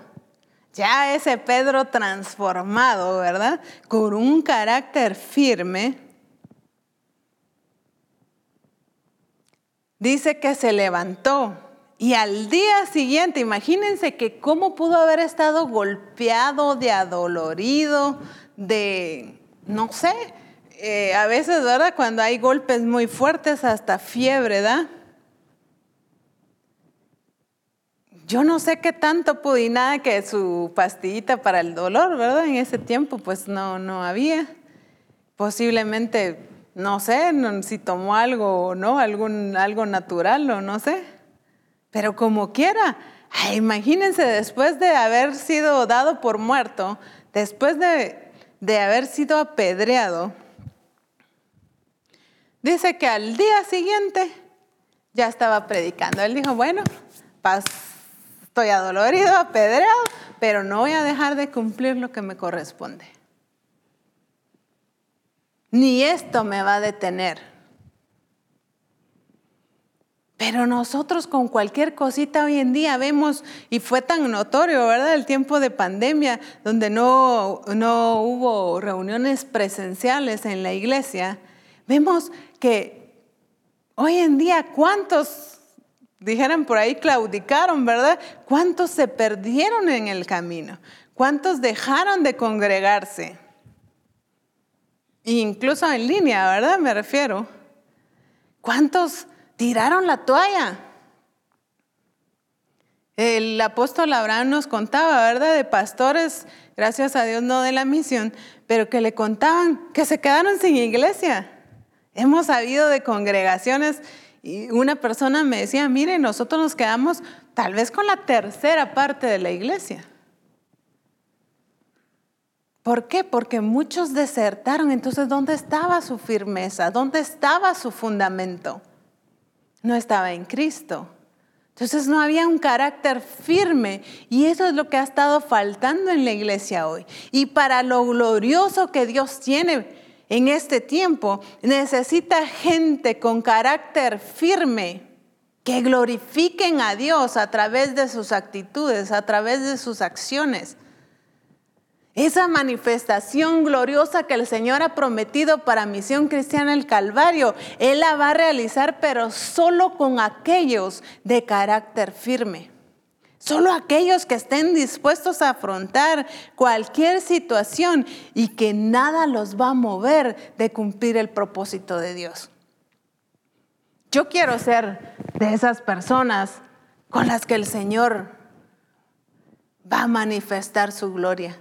ya ese Pedro transformado, ¿verdad? Con un carácter firme. Dice que se levantó y al día siguiente, imagínense que cómo pudo haber estado golpeado, de adolorido, de, no sé, eh, a veces, ¿verdad? Cuando hay golpes muy fuertes, hasta fiebre, ¿verdad? Yo no sé qué tanto pude, nada que su pastillita para el dolor, ¿verdad? En ese tiempo pues no, no había. Posiblemente, no sé, si tomó algo o no, algo natural o no sé. Pero como quiera, imagínense después de haber sido dado por muerto, después de, de haber sido apedreado, dice que al día siguiente ya estaba predicando. Él dijo, bueno, paz Estoy adolorido, apedreado, pero no voy a dejar de cumplir lo que me corresponde. Ni esto me va a detener. Pero nosotros con cualquier cosita hoy en día vemos, y fue tan notorio, ¿verdad? El tiempo de pandemia, donde no, no hubo reuniones presenciales en la iglesia, vemos que hoy en día cuántos dijeran por ahí, claudicaron, ¿verdad? ¿Cuántos se perdieron en el camino? ¿Cuántos dejaron de congregarse? Incluso en línea, ¿verdad? Me refiero. ¿Cuántos tiraron la toalla? El apóstol Abraham nos contaba, ¿verdad? De pastores, gracias a Dios no de la misión, pero que le contaban que se quedaron sin iglesia. Hemos sabido de congregaciones y una persona me decía, mire, nosotros nos quedamos tal vez con la tercera parte de la iglesia. ¿Por qué? Porque muchos desertaron. Entonces, ¿dónde estaba su firmeza? ¿Dónde estaba su fundamento? No estaba en Cristo. Entonces no había un carácter firme y eso es lo que ha estado faltando en la iglesia hoy. Y para lo glorioso que Dios tiene en este tiempo necesita gente con carácter firme que glorifiquen a Dios a través de sus actitudes, a través de sus acciones. Esa manifestación gloriosa que el Señor ha prometido para Misión Cristiana el Calvario, Él la va a realizar, pero solo con aquellos de carácter firme. Solo aquellos que estén dispuestos a afrontar cualquier situación y que nada los va a mover de cumplir el propósito de Dios. Yo quiero ser de esas personas con las que el Señor va a manifestar su gloria.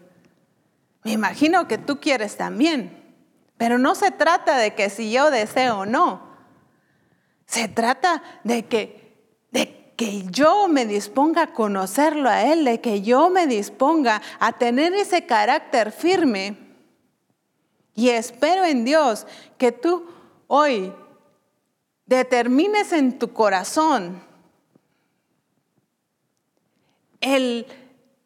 Me imagino que tú quieres también, pero no se trata de que si yo deseo o no, Se trata de que, de que yo me disponga a conocerlo a Él, de que yo me disponga a tener ese carácter firme. Y espero en Dios que tú hoy determines en tu corazón el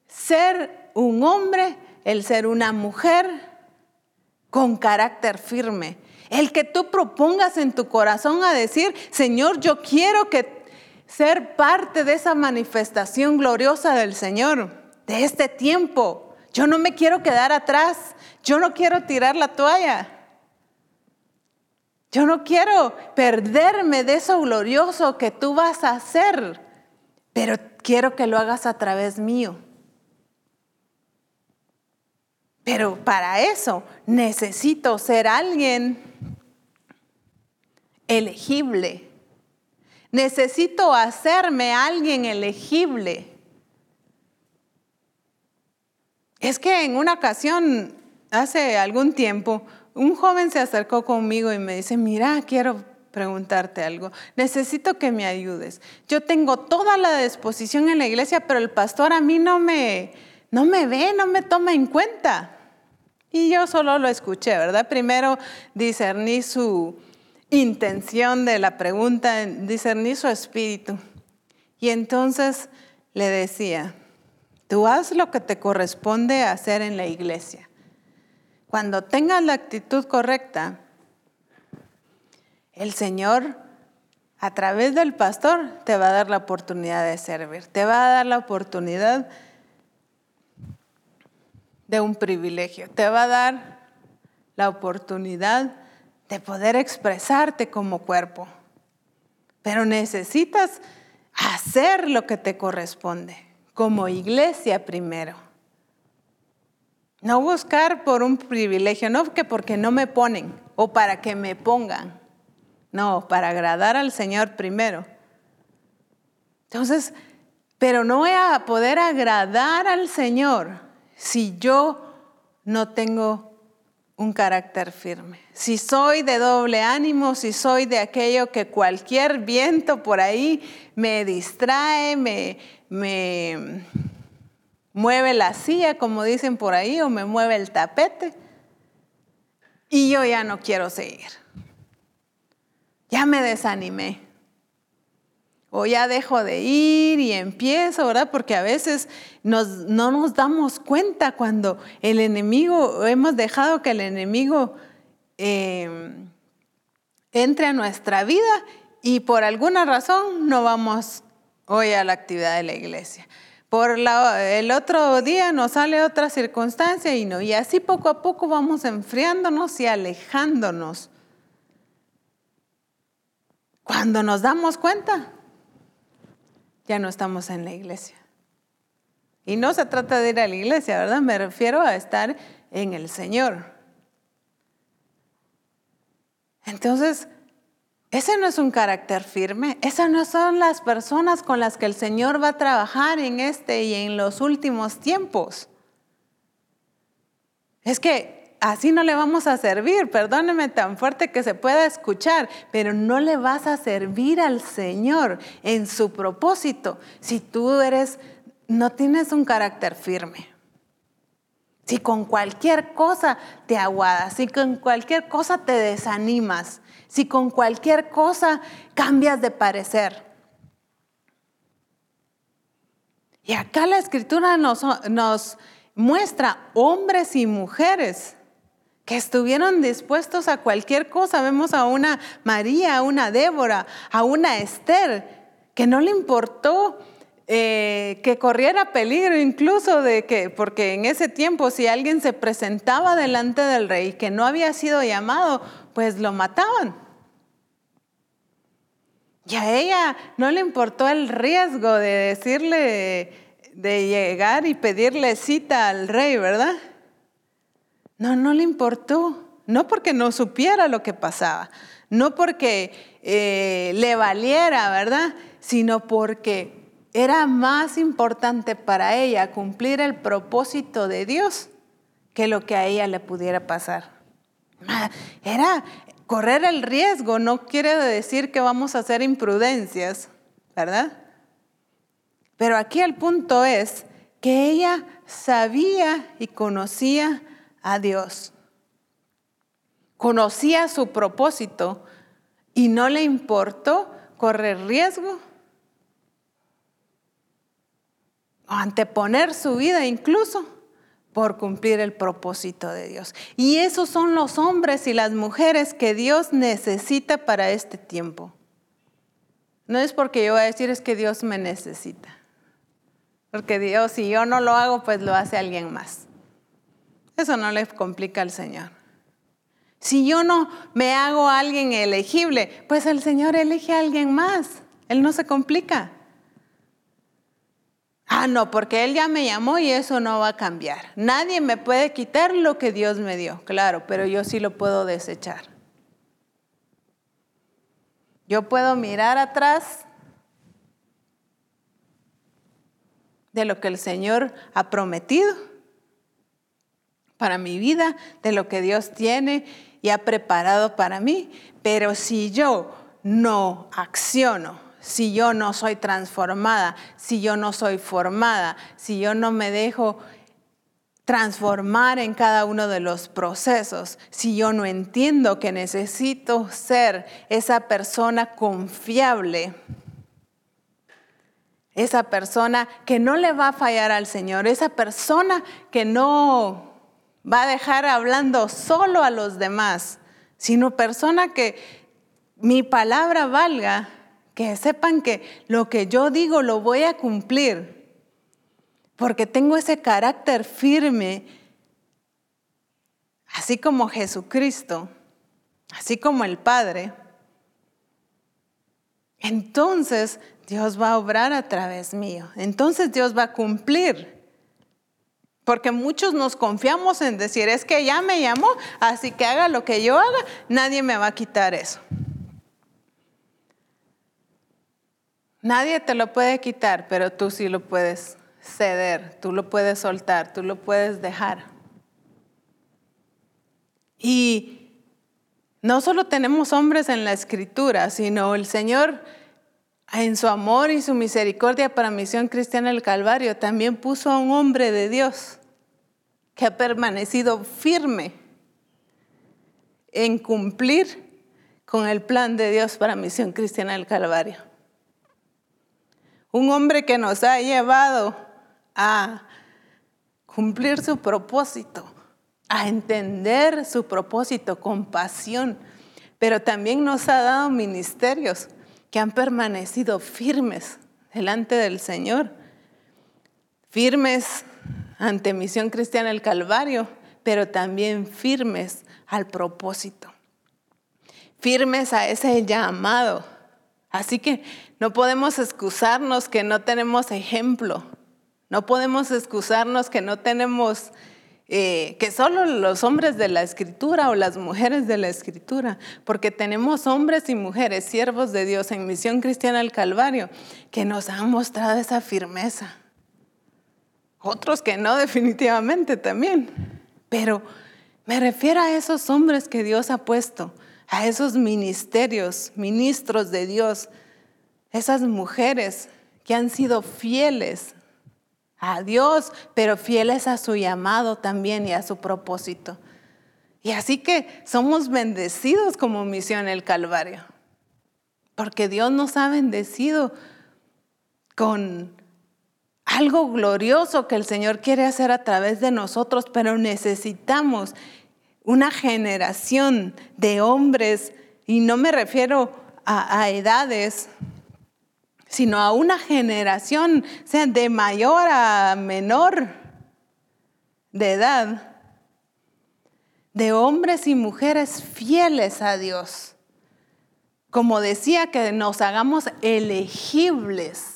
ser un hombre, el ser una mujer con carácter firme. El que tú propongas en tu corazón a decir, Señor, yo quiero que ser parte de esa manifestación gloriosa del Señor, de este tiempo. Yo no me quiero quedar atrás, yo no quiero tirar la toalla. Yo no quiero perderme de eso glorioso que tú vas a hacer, pero quiero que lo hagas a través mío. Pero para eso necesito ser alguien elegible. Necesito hacerme alguien elegible. Es que en una ocasión, hace algún tiempo, un joven se acercó conmigo y me dice, mira, quiero preguntarte algo. Necesito que me ayudes. Yo tengo toda la disposición en la iglesia, pero el pastor a mí no me, no me ve, no me toma en cuenta. Y yo solo lo escuché, ¿verdad? Primero discerní su intención de la pregunta, discerní su espíritu. Y entonces le decía, tú haz lo que te corresponde hacer en la iglesia. Cuando tengas la actitud correcta, el Señor a través del pastor te va a dar la oportunidad de servir, te va a dar la oportunidad de un privilegio, te va a dar la oportunidad de poder expresarte como cuerpo. Pero necesitas hacer lo que te corresponde, como iglesia primero. No buscar por un privilegio, no que porque no me ponen o para que me pongan. No, para agradar al Señor primero. Entonces, pero no voy a poder agradar al Señor si yo no tengo un carácter firme. Si soy de doble ánimo, si soy de aquello que cualquier viento por ahí me distrae, me, me mueve la silla, como dicen por ahí, o me mueve el tapete, y yo ya no quiero seguir. Ya me desanimé o ya dejo de ir y empiezo, ¿verdad? Porque a veces no nos damos cuenta cuando el enemigo, hemos dejado que el enemigo em, entre a nuestra vida y por alguna razón no vamos hoy a la actividad de la iglesia. Por el otro día nos sale otra circunstancia y no. Y así poco a poco vamos enfriándonos y alejándonos. Cuando nos damos cuenta, ya no estamos en la iglesia. Y no se trata de ir a la iglesia, ¿verdad? Me refiero a estar en el Señor. Entonces, ese no es un carácter firme, esas no son las personas con las que el Señor va a trabajar en este y en los últimos tiempos. Es que así no le vamos a servir, perdóneme tan fuerte que se pueda escuchar, pero no le vas a servir al Señor en su propósito si tú eres, no tienes un carácter firme. Si con cualquier cosa te aguadas, si con cualquier cosa te desanimas, si con cualquier cosa cambias de parecer. Y acá la escritura nos, nos muestra hombres y mujeres que estuvieron dispuestos a cualquier cosa. Vemos a una María, a una Débora, a una Esther, que no le importó eh, que corriera peligro incluso de que, porque en ese tiempo si alguien se presentaba delante del rey que no había sido llamado, pues lo mataban. Y a ella no le importó el riesgo de decirle, de llegar y pedirle cita al rey, ¿verdad? No, no le importó. No porque no supiera lo que pasaba, no porque eh, le valiera, ¿verdad? Sino porque era más importante para ella cumplir el propósito de Dios que lo que a ella le pudiera pasar. Era, correr el riesgo no quiere decir que vamos a hacer imprudencias, ¿verdad? Pero aquí el punto es que ella sabía y conocía a Dios. Conocía su propósito y no le importó correr riesgo o anteponer su vida incluso por cumplir el propósito de Dios. Y esos son los hombres y las mujeres que Dios necesita para este tiempo. No es porque yo voy a decir es que Dios me necesita. Porque Dios, si yo no lo hago, pues lo hace alguien más. Eso no le complica al Señor. Si yo no me hago alguien elegible, pues el Señor elige a alguien más. Él no se complica. Ah, no, porque Él ya me llamó y eso no va a cambiar. Nadie me puede quitar lo que Dios me dio, claro, pero yo sí lo puedo desechar. Yo puedo mirar atrás de lo que el Señor ha prometido para mi vida, de lo que Dios tiene y ha preparado para mí, pero si yo no acciono si yo no soy transformada, si yo no soy formada, si yo no me dejo transformar en cada uno de los procesos, si yo no entiendo que necesito ser esa persona confiable, esa persona que no le va a fallar al Señor, esa persona que no va a dejar hablando solo a los demás, sino persona que mi palabra valga que sepan que lo que yo digo lo voy a cumplir, porque tengo ese carácter firme, así como Jesucristo, así como el Padre. Entonces Dios va a obrar a través mío, entonces Dios va a cumplir. Porque muchos nos confiamos en decir, es que ya me llamó, así que haga lo que yo haga, nadie me va a quitar eso. Nadie te lo puede quitar, pero tú sí lo puedes ceder, tú lo puedes soltar, tú lo puedes dejar. Y no solo tenemos hombres en la escritura, sino el Señor en su amor y su misericordia para Misión Cristiana del Calvario también puso a un hombre de Dios que ha permanecido firme en cumplir con el plan de Dios para Misión Cristiana del Calvario. Un hombre que nos ha llevado a cumplir su propósito, a entender su propósito con pasión, pero también nos ha dado ministerios que han permanecido firmes delante del Señor, firmes ante Misión Cristiana del Calvario, pero también firmes al propósito, firmes a ese llamado. Así que no podemos excusarnos que no tenemos ejemplo. No podemos excusarnos que no tenemos, eh, que solo los hombres de la escritura o las mujeres de la escritura, porque tenemos hombres y mujeres, siervos de Dios en Misión Cristiana al Calvario, que nos han mostrado esa firmeza. Otros que no, definitivamente también. Pero me refiero a esos hombres que Dios ha puesto, a esos ministerios, ministros de Dios esas mujeres que han sido fieles a Dios, pero fieles a su llamado también y a su propósito. Y así que somos bendecidos como misión el Calvario, porque Dios nos ha bendecido con algo glorioso que el Señor quiere hacer a través de nosotros, pero necesitamos una generación de hombres, y no me refiero a, a edades, sino a una generación, sea de mayor a menor de edad, de hombres y mujeres fieles a Dios. Como decía, que nos hagamos elegibles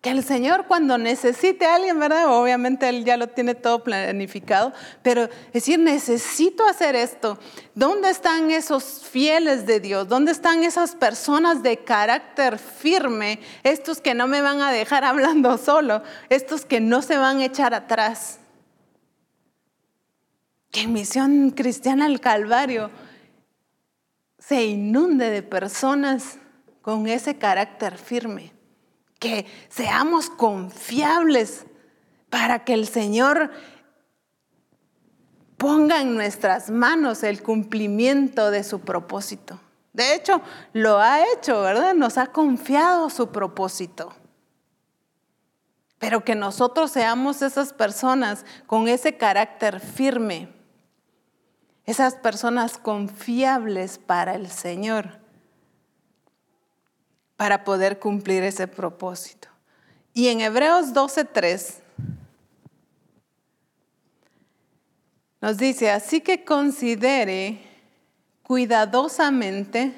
que el Señor cuando necesite a alguien, ¿verdad? Obviamente Él ya lo tiene todo planificado, pero decir, necesito hacer esto. ¿Dónde están esos fieles de Dios? ¿Dónde están esas personas de carácter firme? Estos que no me van a dejar hablando solo, estos que no se van a echar atrás. Que en Misión Cristiana al Calvario se inunde de personas con ese carácter firme, que seamos confiables para que el Señor ponga en nuestras manos el cumplimiento de su propósito. De hecho, lo ha hecho, ¿verdad? Nos ha confiado su propósito. Pero que nosotros seamos esas personas con ese carácter firme, esas personas confiables para el Señor, para poder cumplir ese propósito. Y en Hebreos 12:3 nos dice, así que considere cuidadosamente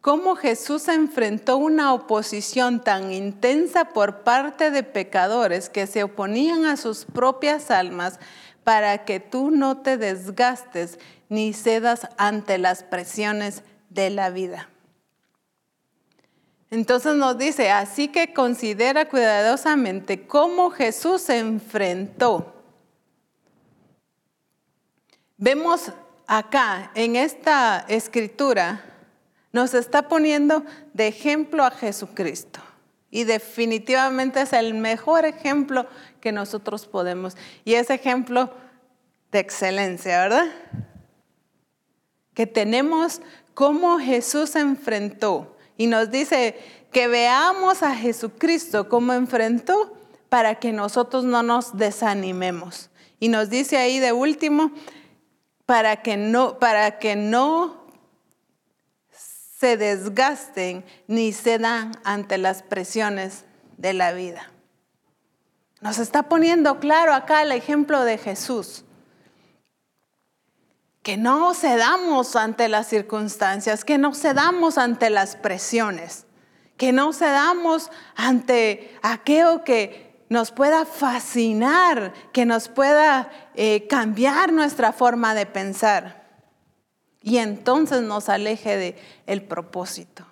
cómo Jesús enfrentó una oposición tan intensa por parte de pecadores que se oponían a sus propias almas para que tú no te desgastes ni cedas ante las presiones de la vida. Entonces nos dice, así que considera cuidadosamente cómo Jesús se enfrentó. Vemos acá en esta escritura, nos está poniendo de ejemplo a Jesucristo. Y definitivamente es el mejor ejemplo que nosotros podemos. Y es ejemplo de excelencia, ¿verdad? Que tenemos cómo Jesús se enfrentó. Y nos dice que veamos a Jesucristo cómo enfrentó para que nosotros no nos desanimemos. Y nos dice ahí de último, para que no, para que no se desgasten ni cedan ante las presiones de la vida. Nos está poniendo claro acá el ejemplo de Jesús. Que no cedamos ante las circunstancias, que no cedamos ante las presiones, que no cedamos ante aquello que nos pueda fascinar, que nos pueda eh, cambiar nuestra forma de pensar y entonces nos aleje del el propósito.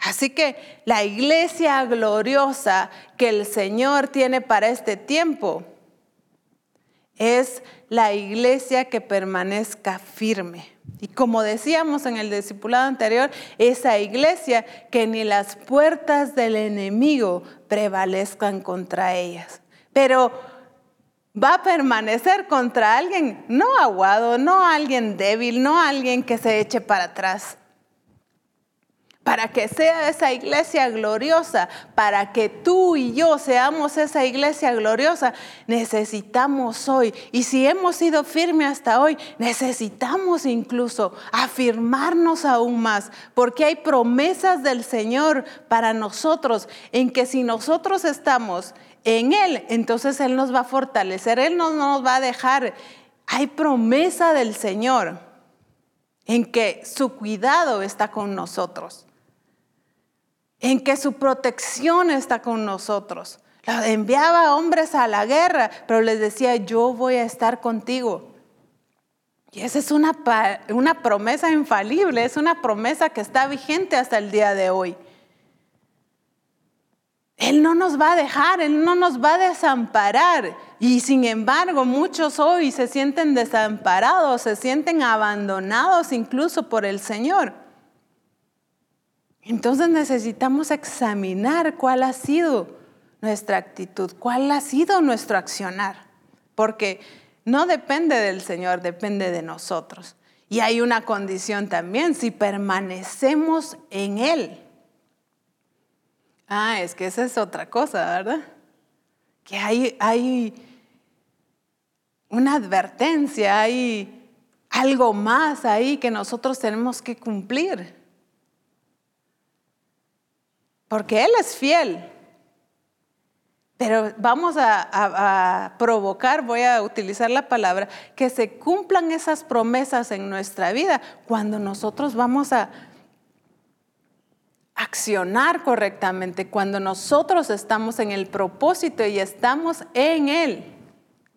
Así que la iglesia gloriosa que el Señor tiene para este tiempo es la iglesia que permanezca firme. Y como decíamos en el discipulado anterior, esa iglesia que ni las puertas del enemigo prevalezcan contra ellas. Pero va a permanecer contra alguien no aguado, no alguien débil, no alguien que se eche para atrás. Para que sea esa iglesia gloriosa, para que tú y yo seamos esa iglesia gloriosa, necesitamos hoy, y si hemos sido firmes hasta hoy, necesitamos incluso afirmarnos aún más, porque hay promesas del Señor para nosotros en que si nosotros estamos en Él, entonces Él nos va a fortalecer, Él no nos va a dejar. Hay promesa del Señor en que su cuidado está con nosotros, en que su protección está con nosotros. Enviaba hombres a la guerra, pero les decía, yo voy a estar contigo. Y esa es una, una promesa infalible, es una promesa que está vigente hasta el día de hoy. Él no nos va a dejar, Él no nos va a desamparar. Y sin embargo, muchos hoy se sienten desamparados, se sienten abandonados incluso por el Señor. Entonces necesitamos examinar cuál ha sido nuestra actitud, cuál ha sido nuestro accionar. Porque no depende del Señor, depende de nosotros. Y hay una condición también, si permanecemos en Él. Ah, es que esa es otra cosa, ¿verdad? Que hay, hay una advertencia, hay algo más ahí que nosotros tenemos que cumplir. Porque Él es fiel. Pero vamos a, provocar, voy a utilizar la palabra, que se cumplan esas promesas en nuestra vida cuando nosotros vamos a accionar correctamente cuando nosotros estamos en el propósito y estamos en Él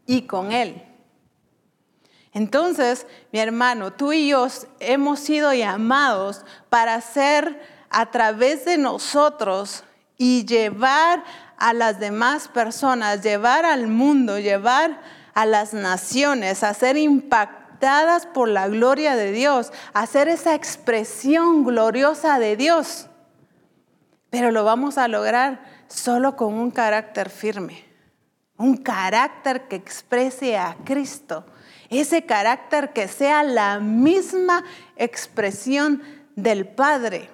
y con Él. Entonces, mi hermano, tú y yo hemos sido llamados para ser a través de nosotros y llevar a las demás personas, llevar al mundo, llevar a las naciones, a ser impactadas por la gloria de Dios, a ser esa expresión gloriosa de Dios. Pero lo vamos a lograr solo con un carácter firme, un carácter que exprese a Cristo, ese carácter que sea la misma expresión del Padre,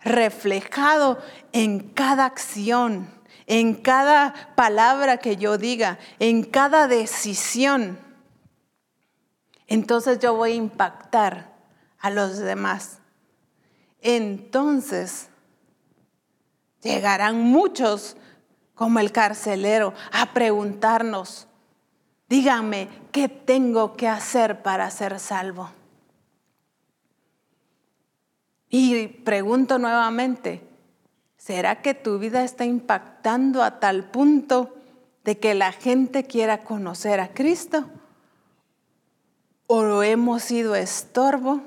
reflejado en cada acción, en cada palabra que yo diga, en cada decisión. Entonces yo voy a impactar a los demás. Entonces llegarán muchos como el carcelero a preguntarnos, díganme, ¿qué tengo que hacer para ser salvo? Y pregunto nuevamente, ¿será que tu vida está impactando a tal punto de que la gente quiera conocer a Cristo? ¿O hemos sido estorbo?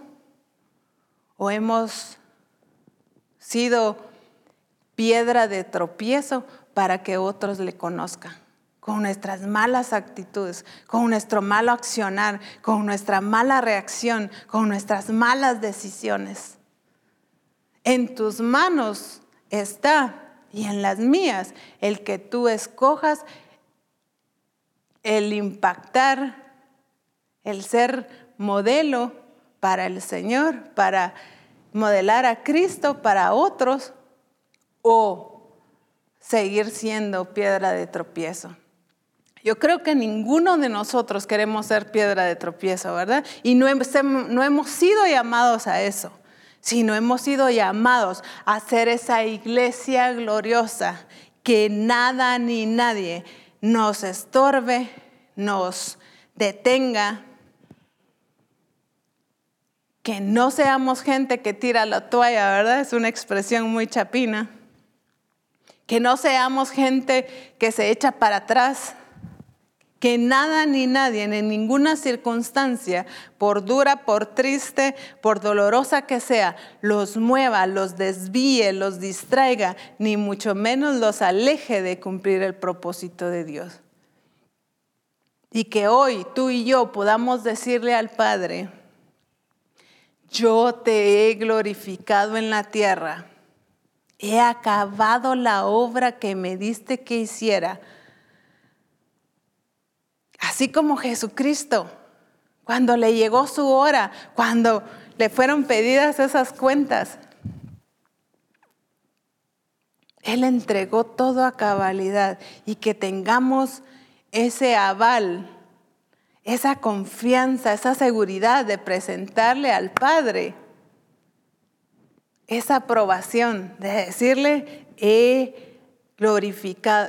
¿O hemos sido piedra de tropiezo para que otros le conozcan? con nuestras malas actitudes, con nuestro malo accionar, con nuestra mala reacción, con nuestras malas decisiones. En tus manos está, y en las mías, el que tú escojas el impactar, el ser modelo para el Señor, para modelar a Cristo para otros o seguir siendo piedra de tropiezo. Yo creo que ninguno de nosotros queremos ser piedra de tropiezo, ¿verdad? Y no, hemos sido llamados a eso sino hemos sido llamados a ser esa iglesia gloriosa, que nada ni nadie nos estorbe, nos detenga, que no seamos gente que tira la toalla, ¿verdad? Es una expresión muy chapina. Que no seamos gente que se echa para atrás, que nada ni nadie en ninguna circunstancia, por dura, por triste, por dolorosa que sea, los mueva, los desvíe, los distraiga, ni mucho menos los aleje de cumplir el propósito de Dios. Y que hoy tú y yo podamos decirle al Padre, yo te he glorificado en la tierra, he acabado la obra que me diste que hiciera Así como Jesucristo, cuando le llegó su hora, cuando le fueron pedidas esas cuentas, Él entregó todo a cabalidad y que tengamos ese aval, esa confianza, esa seguridad de presentarle al Padre esa aprobación, de decirle, he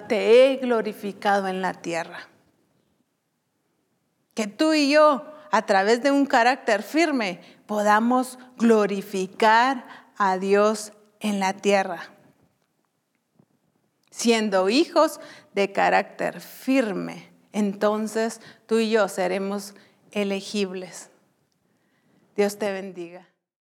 te he glorificado en la tierra. Que tú y yo, a través de un carácter firme, podamos glorificar a Dios en la tierra, siendo hijos de carácter firme. Entonces tú y yo seremos elegibles. Dios te bendiga.